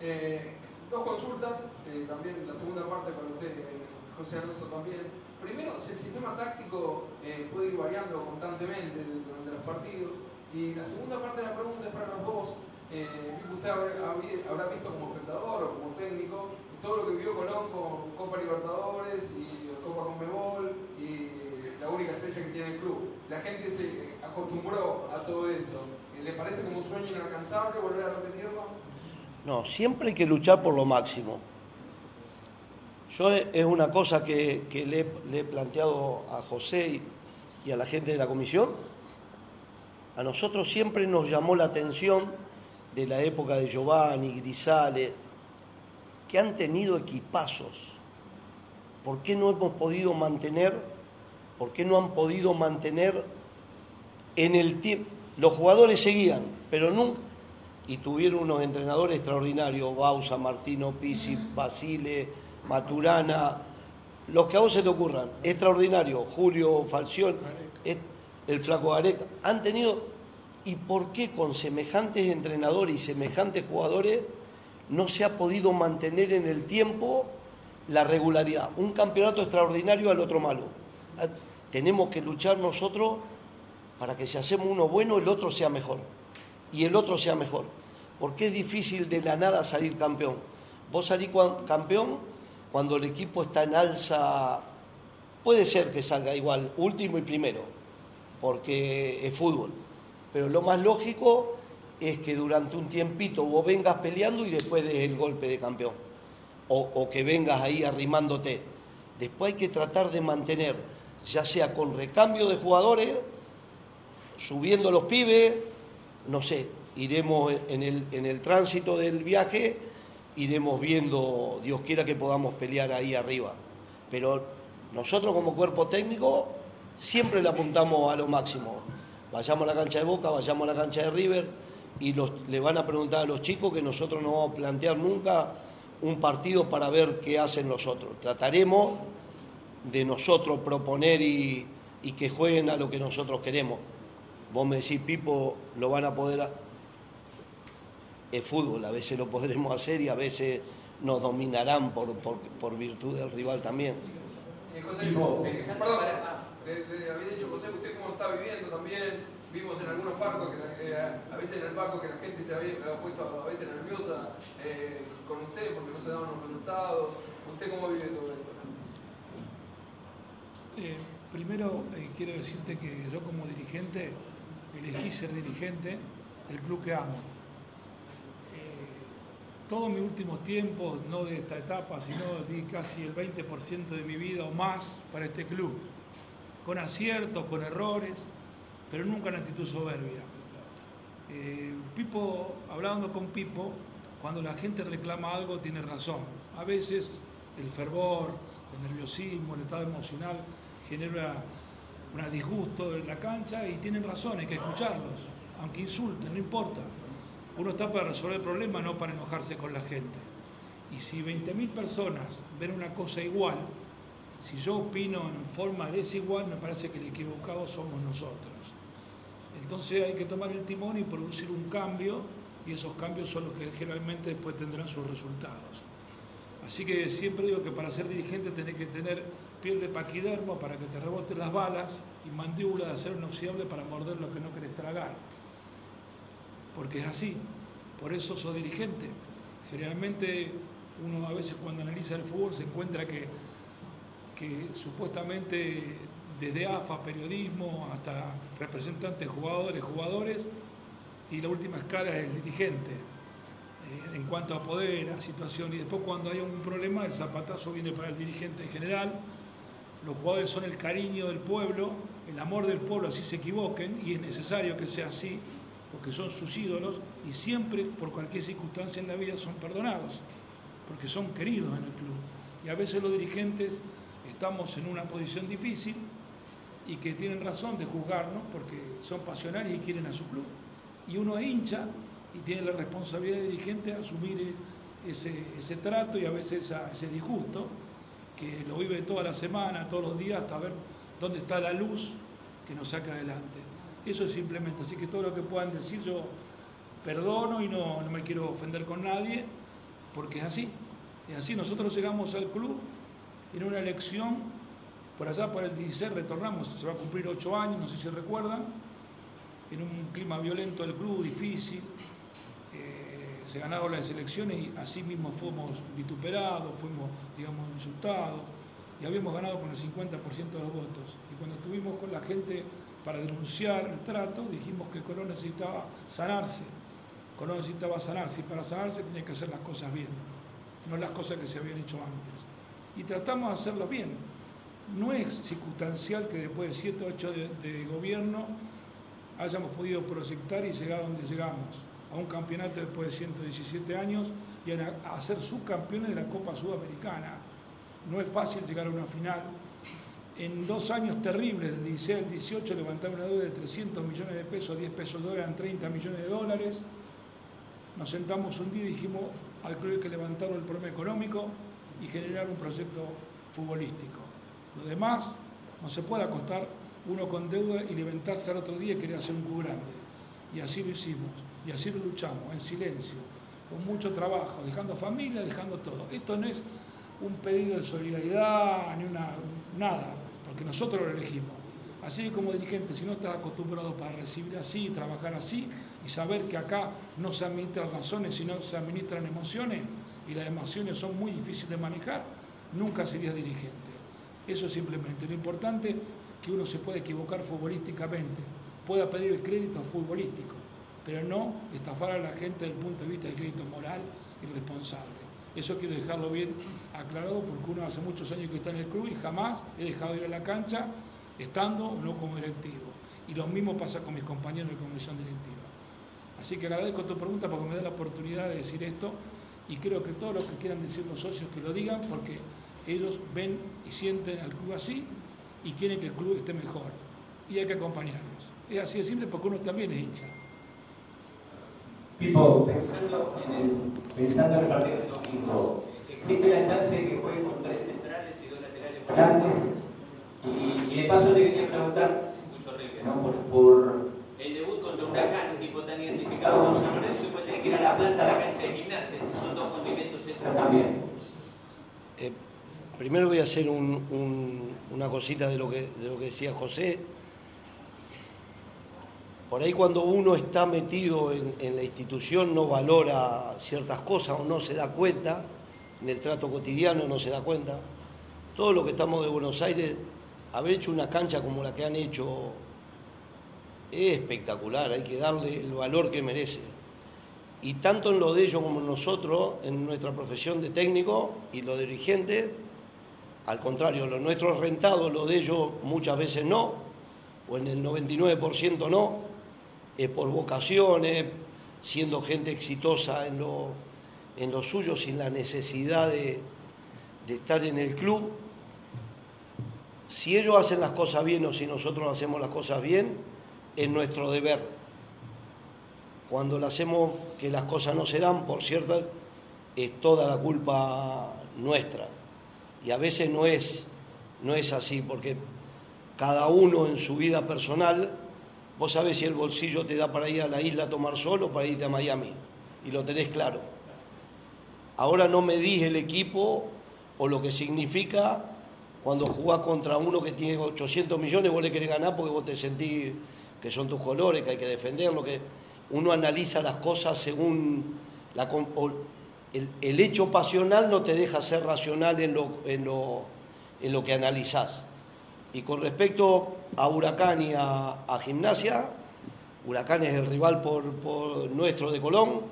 Speaker 14: eh, dos consultas, eh, también la segunda parte para usted, eh, José Alonso también. Primero, si el sistema táctico eh, puede ir variando constantemente durante los partidos. Y la segunda parte de la pregunta es para los dos. Eh, usted habrá, visto como espectador o como técnico todo lo que vivió Colón con Copa Libertadores y Copa Conmebol y la única estrella que tiene el club. La gente se acostumbró a todo eso. ¿Le parece como un sueño inalcanzable volver a repetirlo?
Speaker 1: No, siempre hay que luchar por lo máximo. Yo es una cosa que, le, he planteado a José y, a la gente de la comisión. A nosotros siempre nos llamó la atención de la época de Giovanni, Grisale, que han tenido equipazos. ¿Por qué no hemos podido mantener, por qué no han podido mantener en el tiempo? Los jugadores seguían, pero nunca, y tuvieron unos entrenadores extraordinarios, Bausa, Martino, Pisi, Basile, Maturana, los que a vos se te ocurran, extraordinario, Julio Falción, el Flaco Areca, han tenido, ¿y por qué con semejantes entrenadores y semejantes jugadores no se ha podido mantener en el tiempo la regularidad? Un campeonato extraordinario al otro malo. Ah, tenemos que luchar nosotros para que si hacemos uno bueno, el otro sea mejor. Y el otro sea mejor. Porque es difícil de la nada salir campeón. Vos salís campeón cuando el equipo está en alza, puede ser que salga igual, último y primero, porque es fútbol. Pero lo más lógico es que durante un tiempito vos vengas peleando y después des el golpe de campeón. O, que vengas ahí arrimándote. Después hay que tratar de mantener, ya sea con recambio de jugadores, subiendo los pibes, no sé, iremos en el, en el tránsito del viaje iremos viendo, Dios quiera que podamos pelear ahí arriba. Pero nosotros como cuerpo técnico siempre le apuntamos a lo máximo. Vayamos a la cancha de Boca, vayamos a la cancha de River y los, le van a preguntar a los chicos que nosotros no vamos a plantear nunca un partido para ver qué hacen los otros. Trataremos de nosotros proponer y, que jueguen a lo que nosotros queremos. Vos me decís, Pipo, lo van a poder es fútbol, a veces lo podremos hacer y a veces nos dominarán por, por, virtud del rival también.
Speaker 14: Eh, José, eh, perdón, le, había dicho José, usted cómo está viviendo también, vimos en algunos parques, que a veces en el parque que la gente se había, puesto a veces nerviosa eh, con usted porque no se daban los resultados. ¿Usted cómo vive todo esto?
Speaker 12: primero quiero decirte que yo como dirigente elegí ser dirigente del club que amo todos mis últimos tiempos, no de esta etapa, sino di casi el 20% de mi vida o más para este club, con aciertos, con errores, pero nunca en actitud soberbia. Eh, Pipo, hablando con Pipo, cuando la gente reclama algo tiene razón. A veces el fervor, el nerviosismo, el estado emocional genera un disgusto en la cancha y tienen razón, hay que escucharlos, aunque insulten, no importa. Uno está para resolver el problema, no para enojarse con la gente. Y si 20.000 personas ven una cosa igual, si yo opino en forma desigual, me parece que el equivocado somos nosotros. Entonces hay que tomar el timón y producir un cambio, y esos cambios son los que generalmente después tendrán sus resultados. Así que siempre digo que para ser dirigente tenés que tener piel de paquidermo para que te reboten las balas y mandíbula de acero inoxidable para morder lo que no querés tragar. Porque es así, por eso sos dirigente. Generalmente uno a veces cuando analiza el fútbol se encuentra que, que supuestamente desde AFA, periodismo, hasta representantes, jugadores, jugadores, y la última escala es el dirigente, eh, en cuanto a poder, a situación, y después cuando hay un problema el zapatazo viene para el dirigente en general, los jugadores son el cariño del pueblo, el amor del pueblo, así se equivoquen, y es necesario que sea así, porque son sus ídolos, y siempre, por cualquier circunstancia en la vida, son perdonados, porque son queridos en el club. Y a veces los dirigentes estamos en una posición difícil y que tienen razón de juzgarnos porque son pasionales y quieren a su club. Y uno es hincha y tiene la responsabilidad de dirigente asumir ese, trato y a veces ese disgusto que lo vive toda la semana, todos los días, hasta ver dónde está la luz que nos saca adelante. Eso es simplemente, así que todo lo que puedan decir yo perdono y no, no me quiero ofender con nadie, porque es así. Es así, nosotros llegamos al club en una elección, por allá por el 16 retornamos, se va a cumplir ocho años, no sé si recuerdan, en un clima violento del club, difícil, se ganaron las elecciones y así mismo fuimos vituperados, fuimos, digamos, insultados y habíamos ganado con el 50% de los votos. Y cuando estuvimos con la gente para denunciar el trato, dijimos que Colón necesitaba sanarse. Colón necesitaba sanarse y para sanarse tenía que hacer las cosas bien, no las cosas que se habían hecho antes. Y tratamos de hacerlo bien. No es circunstancial que después de 7 o 8 de, de gobierno hayamos podido proyectar y llegar a donde llegamos a un campeonato después de 117 años y a, ser subcampeones de la Copa Sudamericana. No es fácil llegar a una final. En dos años terribles, del 16 al 18, levantar una deuda de 300 millones de pesos, 10 pesos de eran 30 millones de dólares. Nos sentamos un día y dijimos al club que levantaron el problema económico y generar un proyecto futbolístico. Lo demás no se puede acostar uno con deuda y levantarse al otro día y querer hacer un club grande. Y así lo hicimos. Y así lo luchamos, en silencio, con mucho trabajo, dejando familia, dejando todo. Esto no es un pedido de solidaridad ni una, nada, porque nosotros lo elegimos. Así que como dirigente, si no estás acostumbrado para recibir así, trabajar así, y saber que acá no se administran razones, sino se administran emociones, y las emociones son muy difíciles de manejar, nunca serías dirigente. Eso es simplemente. Lo importante que uno se puede equivocar futbolísticamente, pueda pedir el crédito futbolístico, pero no estafar a la gente desde el punto de vista del crédito moral y responsable. Eso quiero dejarlo bien aclarado porque uno hace muchos años que está en el club y jamás he dejado de ir a la cancha estando o no como directivo. Y lo mismo pasa con mis compañeros de comisión directiva. Así que agradezco tu pregunta porque me da la oportunidad de decir esto y creo que todos los que quieran decir los socios que lo digan porque ellos ven y sienten al club así y quieren que el club esté mejor. Y hay que acompañarlos. Es así de simple porque uno también es hincha.
Speaker 15: Pipo, pensando en el, pensando en el partido de domingo, ¿existe la chance de que juegue con tres centrales y dos laterales volantes? Y, y de paso te quería preguntar, ¿no? por, por el debut contra Huracán, un tipo tan identificado con San Lorenzo, la planta a la cancha de gimnasia, si son dos condimentos extra también.
Speaker 1: Eh, primero voy a hacer un, un, una cosita de lo, que, de lo que decía José por ahí cuando uno está metido en, la institución no valora ciertas cosas o no se da cuenta, en el trato cotidiano no se da cuenta. Todo lo que estamos de Buenos Aires, haber hecho una cancha como la que han hecho es espectacular, hay que darle el valor que merece. Y tanto en lo de ellos como en nosotros, en nuestra profesión de técnico y lo de dirigente, al contrario, lo nuestro es rentado, lo de ellos muchas veces no, o en el 99% no, es por vocaciones, siendo gente exitosa en lo, en lo suyo, sin la necesidad de, de estar en el club. Si ellos hacen las cosas bien o si nosotros hacemos las cosas bien, es nuestro deber. Cuando le hacemos que las cosas no se dan, por cierto, es toda la culpa nuestra. Y a veces no es, no es así, porque cada uno en su vida personal Vos sabés si el bolsillo te da para ir a la isla a tomar sol o para irte a Miami. Y lo tenés claro. Ahora no medís el equipo o lo que significa cuando jugás contra uno que tiene 800 millones, vos le querés ganar porque vos te sentís que son tus colores, que hay que defenderlo, que uno analiza las cosas según la, el, hecho pasional no te deja ser racional en lo, en lo, en lo que analizás. Y con respecto a Huracán y a, Gimnasia, Huracán es el rival por, nuestro de Colón.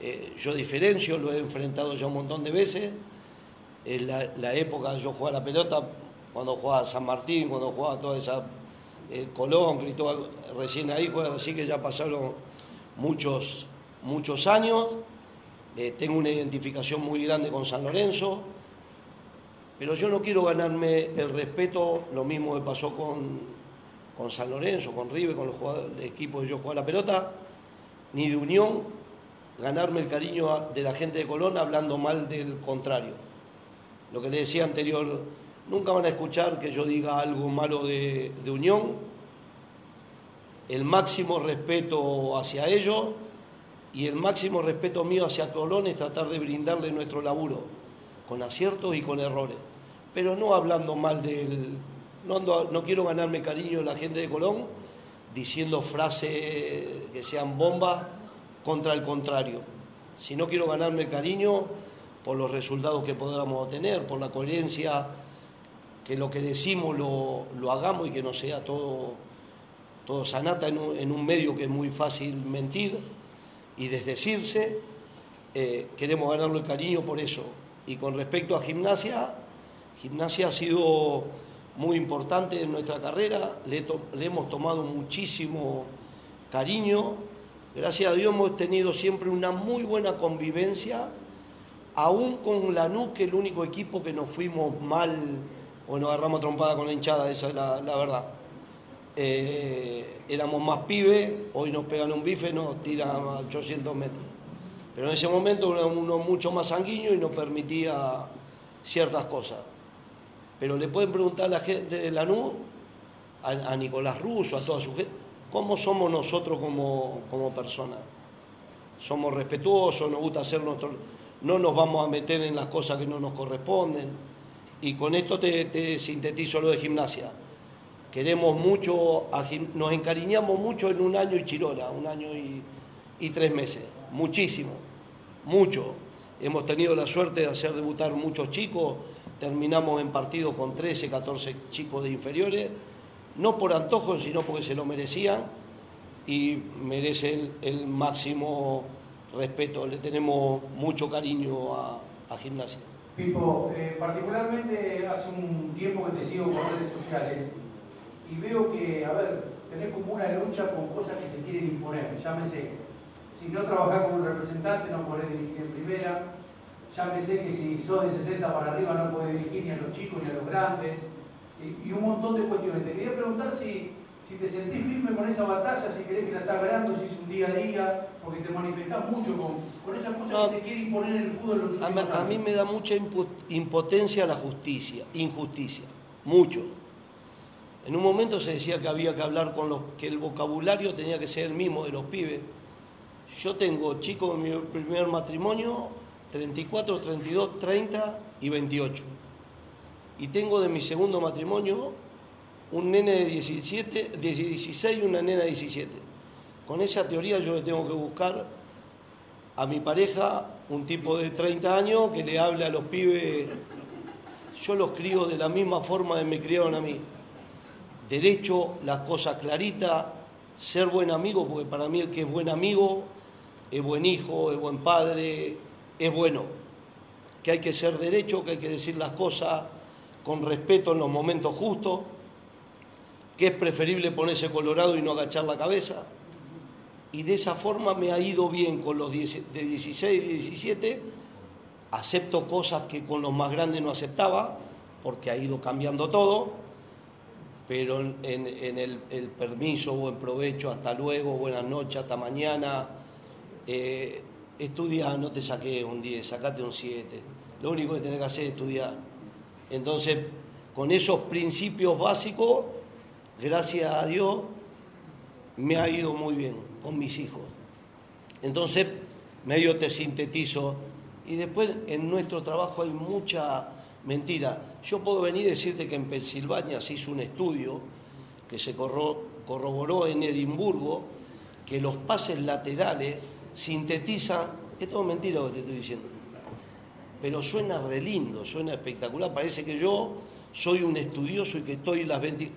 Speaker 1: Eh, yo diferencio, lo he enfrentado ya un montón de veces. En la, época yo jugaba la pelota, cuando jugaba San Martín, cuando jugaba toda esa eh, Colón, Cristóbal, recién ahí, así que ya pasaron muchos, muchos años. Eh, tengo una identificación muy grande con San Lorenzo, pero yo no quiero ganarme el respeto, lo mismo que pasó con, con San Lorenzo, con River, con los equipos que yo juego a la pelota, ni de Unión, ganarme el cariño de la gente de Colón hablando mal del contrario. Lo que le decía anterior, nunca van a escuchar que yo diga algo malo de, de Unión, el máximo respeto hacia ellos y el máximo respeto mío hacia Colón es tratar de brindarle nuestro laburo, con aciertos y con errores. Pero no hablando mal del... No, no quiero ganarme cariño de la gente de Colón diciendo frases que sean bombas contra el contrario. Si no quiero ganarme cariño por los resultados que podamos obtener, por la coherencia, que lo que decimos lo, lo hagamos y que no sea todo, todo sanata en un, medio que es muy fácil mentir y desdecirse, eh, queremos ganarlo el cariño por eso. Y con respecto a gimnasia, gimnasia ha sido muy importante en nuestra carrera, le, hemos tomado muchísimo cariño, gracias a Dios hemos tenido siempre una muy buena convivencia, aún con Lanús, que el único equipo que nos fuimos mal o nos agarramos trompada con la hinchada, esa es la verdad. Eh, éramos más pibes, hoy nos pegan un bife, nos tiran a 800 metros. Pero en ese momento era uno mucho más sanguíneo y nos permitía ciertas cosas. Pero le pueden preguntar a la gente de la NU, a, Nicolás Russo, a toda su gente, cómo somos nosotros como, como personas. Somos respetuosos, nos gusta hacer nuestro... No nos vamos a meter en las cosas que no nos corresponden. Y con esto te, te sintetizo lo de gimnasia queremos mucho, nos encariñamos mucho en un año y chirora, un año y, tres meses, muchísimo, mucho. Hemos tenido la suerte de hacer debutar muchos chicos, terminamos en partido con 13, 14 chicos de inferiores, no por antojo, sino porque se lo merecían y merecen el, máximo respeto. Le tenemos mucho cariño a, Gimnasia.
Speaker 2: Pipo, eh, particularmente hace un tiempo que te sigo por redes sociales y veo que, a ver, tenés como una lucha con cosas que se quieren imponer. Llámese, si no trabajás como un representante no podés dirigir en primera. Llámese que si sos de 60 para arriba no podés dirigir ni a los chicos ni a los grandes. Y, un montón de cuestiones. Te quería preguntar si, si te sentís firme con esa batalla, si querés que la estás ganando, si es un día a día, porque te manifestás mucho con, con esas cosas que se quiere imponer en el fútbol. Los últimos
Speaker 1: a, a mí me da mucha impotencia la justicia, injusticia, mucho en un momento se decía que había que hablar con los, que el vocabulario tenía que ser el mismo de los pibes. Yo tengo chicos de mi primer matrimonio, 34, 32, 30 y 28. Y tengo de mi segundo matrimonio un nene de 17, de 16 y una nena de 17. Con esa teoría yo le tengo que buscar a mi pareja un tipo de 30 años que le hable a los pibes. Yo los crío de la misma forma que me criaron a mí derecho, las cosas claritas, ser buen amigo, porque para mí el que es buen amigo es buen hijo, es buen padre, es bueno. Que hay que ser derecho, que hay que decir las cosas con respeto en los momentos justos, que es preferible ponerse colorado y no agachar la cabeza. Y de esa forma me ha ido bien con los de 16 y 17. Acepto cosas que con los más grandes no aceptaba, porque ha ido cambiando todo pero en, el, permiso o en provecho, hasta luego, buenas noches, hasta mañana. Eh, estudia, no te saqué un 10, sacate un 7. Lo único que tenés que hacer es estudiar. Entonces, con esos principios básicos, gracias a Dios, me ha ido muy bien con mis hijos. Entonces, medio te sintetizo. Y después en nuestro trabajo hay mucha mentira. Yo puedo venir y decirte que en Pensilvania se hizo un estudio que se corroboró en Edimburgo que los pases laterales sintetizan, es todo mentira lo que te estoy diciendo, pero suena re lindo, suena espectacular, parece que yo soy un estudioso y que estoy las 20...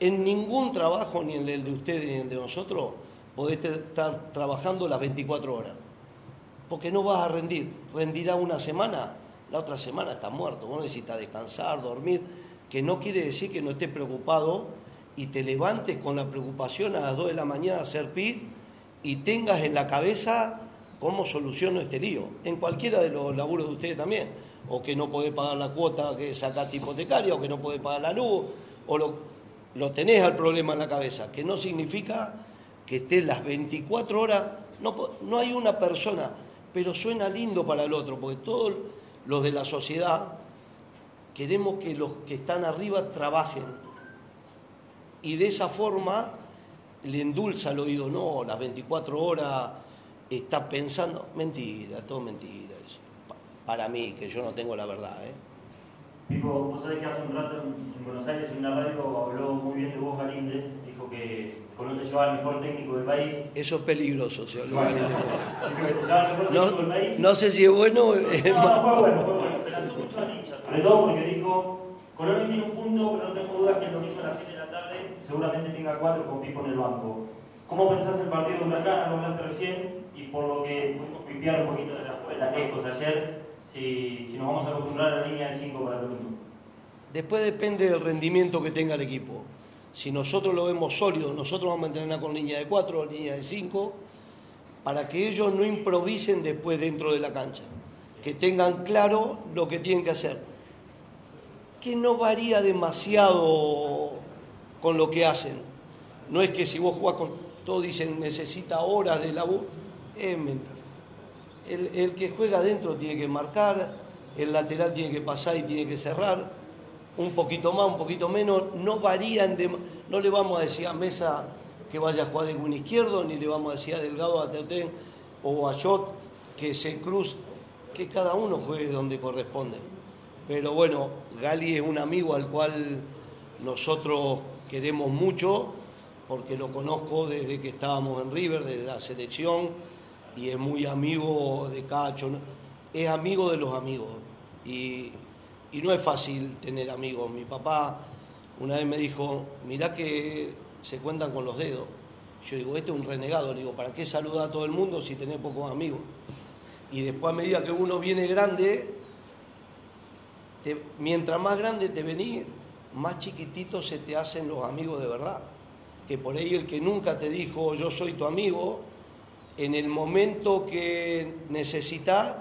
Speaker 1: En ningún trabajo, ni en el de ustedes ni en el de nosotros, podés estar trabajando las 24 horas, porque no vas a rendir, rendirá una semana, la otra semana estás muerto, vos necesitas descansar, dormir, que no quiere decir que no estés preocupado y te levantes con la preocupación a las 2 de la mañana a hacer pi y tengas en la cabeza cómo soluciono este lío, en cualquiera de los laburos de ustedes también, o que no podés pagar la cuota que sacaste hipotecaria, o que no podés pagar la luz, o lo, lo tenés al problema en la cabeza, que no significa que estés las 24 horas, no, no hay una persona, pero suena lindo para el otro, porque todos los de la sociedad queremos que los que están arriba trabajen, y de esa forma le endulza el oído, no, las 24 horas está pensando, mentira, todo mentira eso. Para mí, que yo no tengo la verdad, ¿eh?
Speaker 5: Pico, vos sabés que hace un rato en, Buenos Aires en una radio habló muy bien de vos, Galíndez, que Colón se llevaba el mejor técnico del país.
Speaker 1: Eso es peligroso, se habló
Speaker 5: bueno, (laughs)
Speaker 1: no, no sé si es bueno es
Speaker 5: no, No, fue (laughs) bueno, fue bueno, pero hace mucho al hincha, sobre todo porque dijo, Colón tiene un punto, pero no tengo dudas que el domingo a las 7 de la tarde seguramente tenga cuatro con Pipo en el banco. ¿Cómo pensás el partido de Huracán? Lo hablaste recién y por lo que pudimos pipiar un poquito desde afuera, ecos ayer, si, si nos vamos a acostumbrar a la línea de 5 para el domingo.
Speaker 1: Después depende del rendimiento que tenga el equipo. Si nosotros lo vemos sólido, nosotros vamos a entrenar con línea de 4 o línea de 5, para que ellos no improvisen después dentro de la cancha, que tengan claro lo que tienen que hacer, que no varía demasiado con lo que hacen. No es que si vos jugás con todos dicen necesita horas de laburo, es el, el que juega adentro tiene que marcar, el lateral tiene que pasar y tiene que cerrar, un poquito más, un poquito menos, no varían, no le vamos a decir a Mesa que vaya a jugar de un izquierdo, ni le vamos a decir a Delgado, a Teotén o a Jot que se cruce, que cada uno juegue donde corresponde. Pero bueno, Gali es un amigo al cual nosotros queremos mucho, porque lo conozco desde que estábamos en River, desde la selección, y es muy amigo de Cacho, es amigo de los amigos. Y, y no es fácil tener amigos. Mi papá una vez me dijo, mirá que se cuentan con los dedos. Yo digo, este es un renegado, digo, ¿para qué saludar a todo el mundo si tenés pocos amigos? Y después a medida que uno viene grande, mientras más grande te venís, más chiquititos se te hacen los amigos de verdad. Que por ahí el que nunca te dijo yo soy tu amigo, en el momento que necesitas,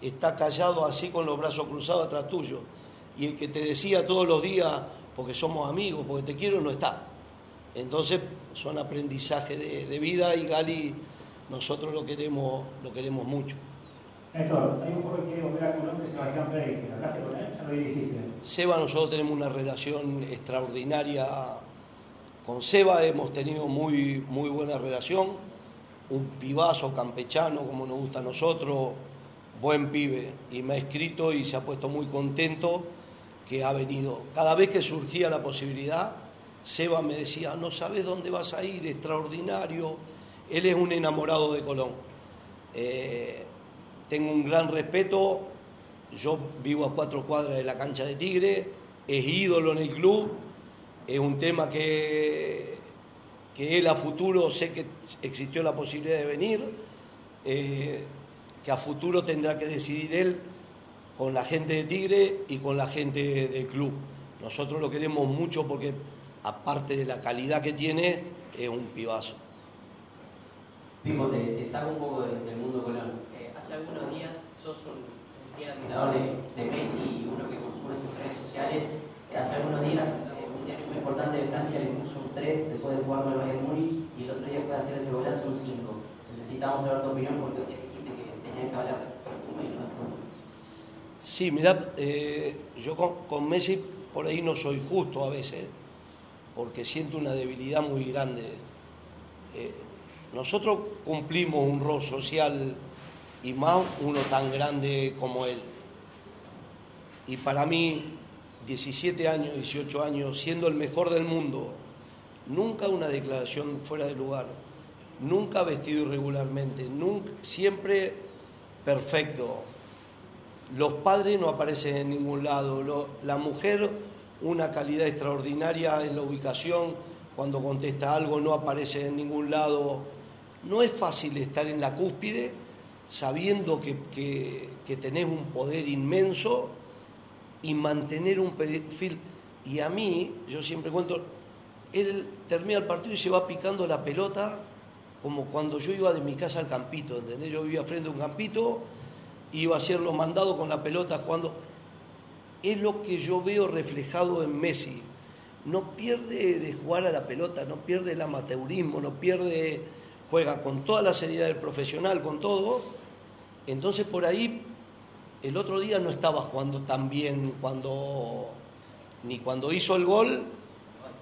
Speaker 1: está callado así con los brazos cruzados atrás tuyo. Y el que te decía todos los días, porque somos amigos, porque te quiero, no está. Entonces son aprendizajes de, de vida y Gali nosotros lo queremos, lo queremos mucho.
Speaker 4: Héctor, hay un juego que quiere volver a Colón que Sebastián Pérez, ¿hablaste con él? Ya lo dijiste.
Speaker 1: Seba, nosotros tenemos una relación extraordinaria con Seba, hemos tenido muy, muy buena relación, un pibazo campechano como nos gusta a nosotros, buen pibe, y me ha escrito y se ha puesto muy contento que ha venido. Cada vez que surgía la posibilidad, Seba me decía, no sabes dónde vas a ir, extraordinario, él es un enamorado de Colón. Eh, tengo un gran respeto, yo vivo a cuatro cuadras de la cancha de Tigre, es ídolo en el club, es un tema que, que él a futuro sé que existió la posibilidad de venir, eh, que a futuro tendrá que decidir él con la gente de Tigre y con la gente del club. Nosotros lo queremos mucho porque aparte de la calidad que tiene, es un pibazo.
Speaker 6: Pipo, te, te saco un poco del mundo colón hace algunos días sos un fiel admirador de, de, Messi y uno que consume tus redes sociales. Hace algunos días eh, un diario muy importante de Francia le puso un 3 después de jugar con el Bayern Múnich y el otro día puede hacer ese golazo un 5. Necesitamos saber tu opinión porque
Speaker 1: Sí, mirá, eh, yo con, Messi por ahí no soy justo a veces, porque siento una debilidad muy grande. Eh, nosotros cumplimos un rol social y más uno tan grande como él. Y para mí, 17 años, 18 años, siendo el mejor del mundo, nunca una declaración fuera de lugar, nunca vestido irregularmente, siempre perfecto. Los padres no aparecen en ningún lado, la mujer una calidad extraordinaria en la ubicación, cuando contesta algo no aparece en ningún lado. No es fácil estar en la cúspide sabiendo que, que, tenés un poder inmenso y mantener un perfil. Y a mí, yo siempre cuento, él termina el partido y se va picando la pelota como cuando yo iba de mi casa al campito, ¿entendés? Yo vivía frente a un campito, iba a hacer los mandados con la pelota jugando. Es lo que yo veo reflejado en Messi. No pierde de jugar a la pelota, no pierde el amateurismo, no pierde, juega con toda la seriedad del profesional, con todo. Entonces por ahí el otro día no estaba jugando tan bien cuando ni cuando hizo el gol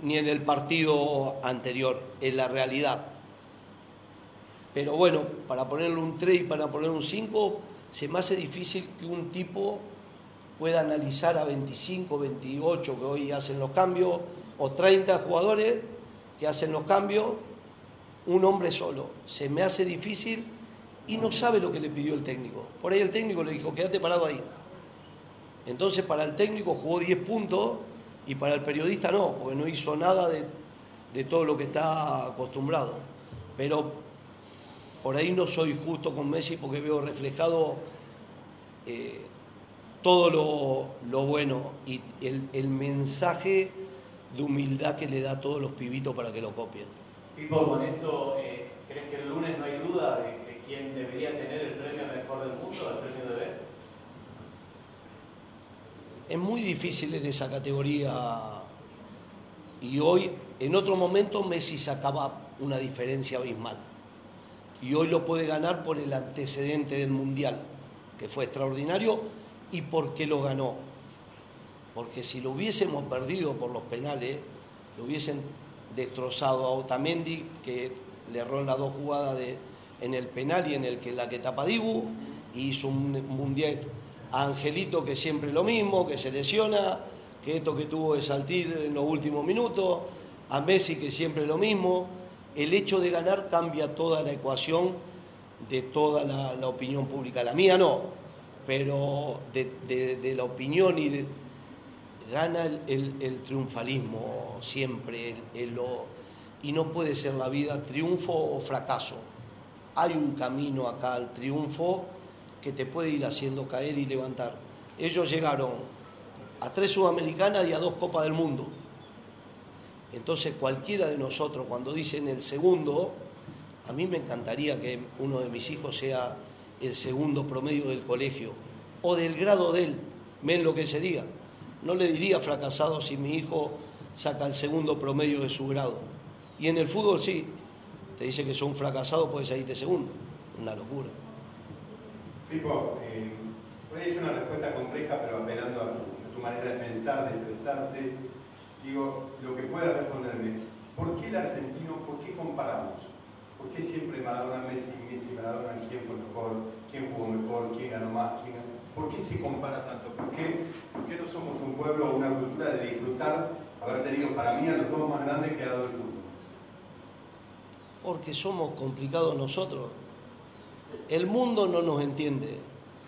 Speaker 1: ni en el partido anterior, en la realidad. Pero bueno, para ponerle un 3 y para ponerle un 5, se me hace difícil que un tipo pueda analizar a 25, 28 que hoy hacen los cambios, o 30 jugadores que hacen los cambios, un hombre solo. Se me hace difícil y no sabe lo que le pidió el técnico. Por ahí el técnico le dijo, quédate parado ahí. Entonces para el técnico jugó 10 puntos y para el periodista no, porque no hizo nada de, todo lo que está acostumbrado. Pero por ahí no soy justo con Messi porque veo reflejado eh, todo lo, bueno y el, mensaje de humildad que le da a todos los pibitos para que lo copien.
Speaker 16: Pipo, con esto, eh, ¿crees que el lunes no hay duda de quién debería tener el premio mejor del mundo, el premio de Best?
Speaker 1: Es muy difícil en esa categoría y hoy, en otro momento, Messi sacaba una diferencia abismal y hoy lo puede ganar por el antecedente del Mundial, que fue extraordinario y porque lo ganó. Porque si lo hubiésemos perdido por los penales, lo hubiesen destrozado a Otamendi, que le erró en las dos jugadas de, en el penal y en el que la que tapa Dibu, y hizo un mundial a Angelito que siempre lo mismo, que se lesiona, que esto que tuvo de saltir en los últimos minutos, a Messi que siempre lo mismo. El hecho de ganar cambia toda la ecuación de toda la, opinión pública. La mía no, pero de, la opinión y de, gana el, triunfalismo siempre, y no puede ser la vida triunfo o fracaso hay un camino acá al triunfo que te puede ir haciendo caer y levantar. Ellos llegaron a tres Sudamericanas y a dos Copas del Mundo. Entonces cualquiera de nosotros, cuando dicen el segundo, a mí me encantaría que uno de mis hijos sea el segundo promedio del colegio o del grado de él, ven lo que sería. No le diría fracasado si mi hijo saca el segundo promedio de su grado. Y en el fútbol sí, te dice que son fracasados, puedes salirte segundo. Una locura.
Speaker 8: Pipo, eh, es una respuesta compleja, pero apelando a tu, manera de pensar, de expresarte, digo, lo que puedas responderme, ¿por qué el argentino, por qué comparamos? ¿Por qué siempre Maradona, Messi, Messi, Maradona, quién fue mejor, quién jugó mejor, quién ganó más, quién ¿Por qué se compara tanto? ¿Por qué, ¿Por qué no somos un pueblo o una cultura de disfrutar haber tenido para mí a los dos más grandes que ha dado el fútbol?
Speaker 1: porque somos complicados nosotros. El mundo no nos entiende.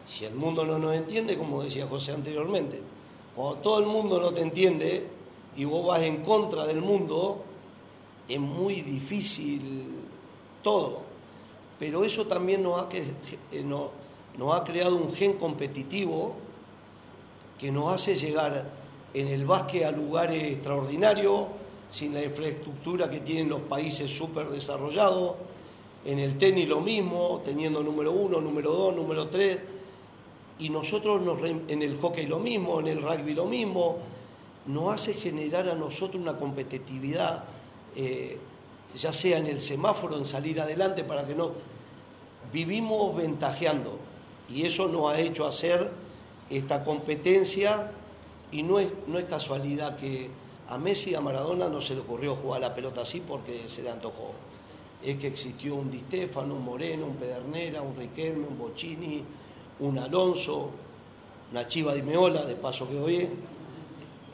Speaker 1: Si el mundo no nos entiende, como decía José anteriormente, cuando todo el mundo no te entiende y vos vas en contra del mundo, es muy difícil todo. Pero eso también nos ha, eh, nos ha creado un gen competitivo que nos hace llegar en el básquet a lugares extraordinarios, sin la infraestructura que tienen los países súper desarrollados. En el tenis lo mismo, teniendo número uno, número dos, número tres. Y nosotros en el hockey lo mismo, en el rugby lo mismo. Nos hace generar a nosotros una competitividad, eh, ya sea en el semáforo, en salir adelante para que no... Vivimos ventajeando y eso nos ha hecho hacer esta competencia y no es, no es casualidad que a Messi y a Maradona no se le ocurrió jugar la pelota así porque se le antojó. es que existió un Di Stefano, un Moreno, un Pedernera, un Riquelme, un Bocini, un Alonso, una Chiva de Meola, de paso que hoy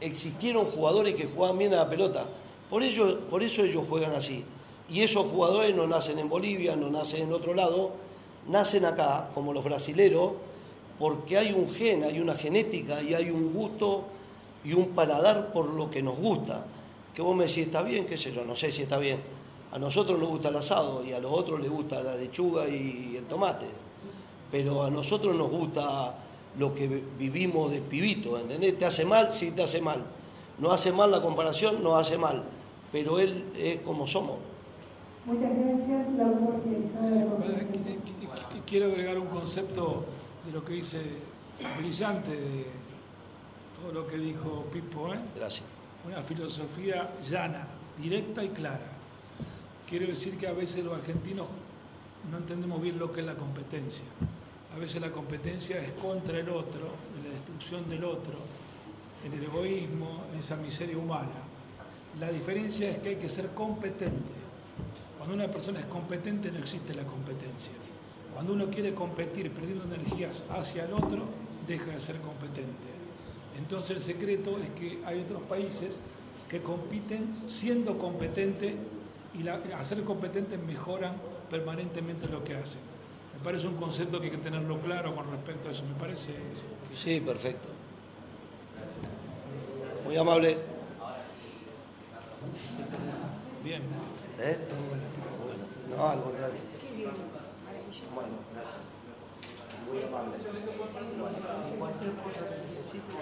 Speaker 1: existieron jugadores que jugaban bien a la pelota. Por, ello, por eso ellos juegan así. Y esos jugadores no nacen en Bolivia, no nacen en otro lado, nacen acá, como los brasileros, porque hay un gen, hay una genética y hay un gusto y un paladar por lo que nos gusta. Que vos me decís, está bien, qué sé yo, no sé si está bien. A nosotros nos gusta el asado y a los otros les gusta la lechuga y el tomate. Pero a nosotros nos gusta lo que vivimos de pibito, ¿entendés? ¿Te hace mal? Sí, te hace mal. No hace mal la comparación, no hace mal. Pero él es como somos.
Speaker 17: Muchas gracias,
Speaker 12: Quiero agregar un concepto de lo que dice brillante de todo lo que dijo Pipo. ¿eh?
Speaker 1: Gracias.
Speaker 12: Una filosofía llana, directa y clara. Quiero decir que a veces los argentinos no entendemos bien lo que es la competencia. A veces la competencia es contra el otro, la destrucción del otro, en el egoísmo, en esa miseria humana. La diferencia es que hay que ser competente. Cuando una persona es competente no existe la competencia. Cuando uno quiere competir perdiendo energías hacia el otro, deja de ser competente. Entonces el secreto es que hay otros países que compiten siendo competentes y al ser competentes mejoran permanentemente lo que hacen parece un concepto que hay que tenerlo claro con respecto a eso, me parece. Que...
Speaker 1: Sí, perfecto. Muy amable.
Speaker 12: Bien.
Speaker 1: ¿Eh? No, al contrario. Bueno, gracias. Muy amable. Cualquier cosa que necesito,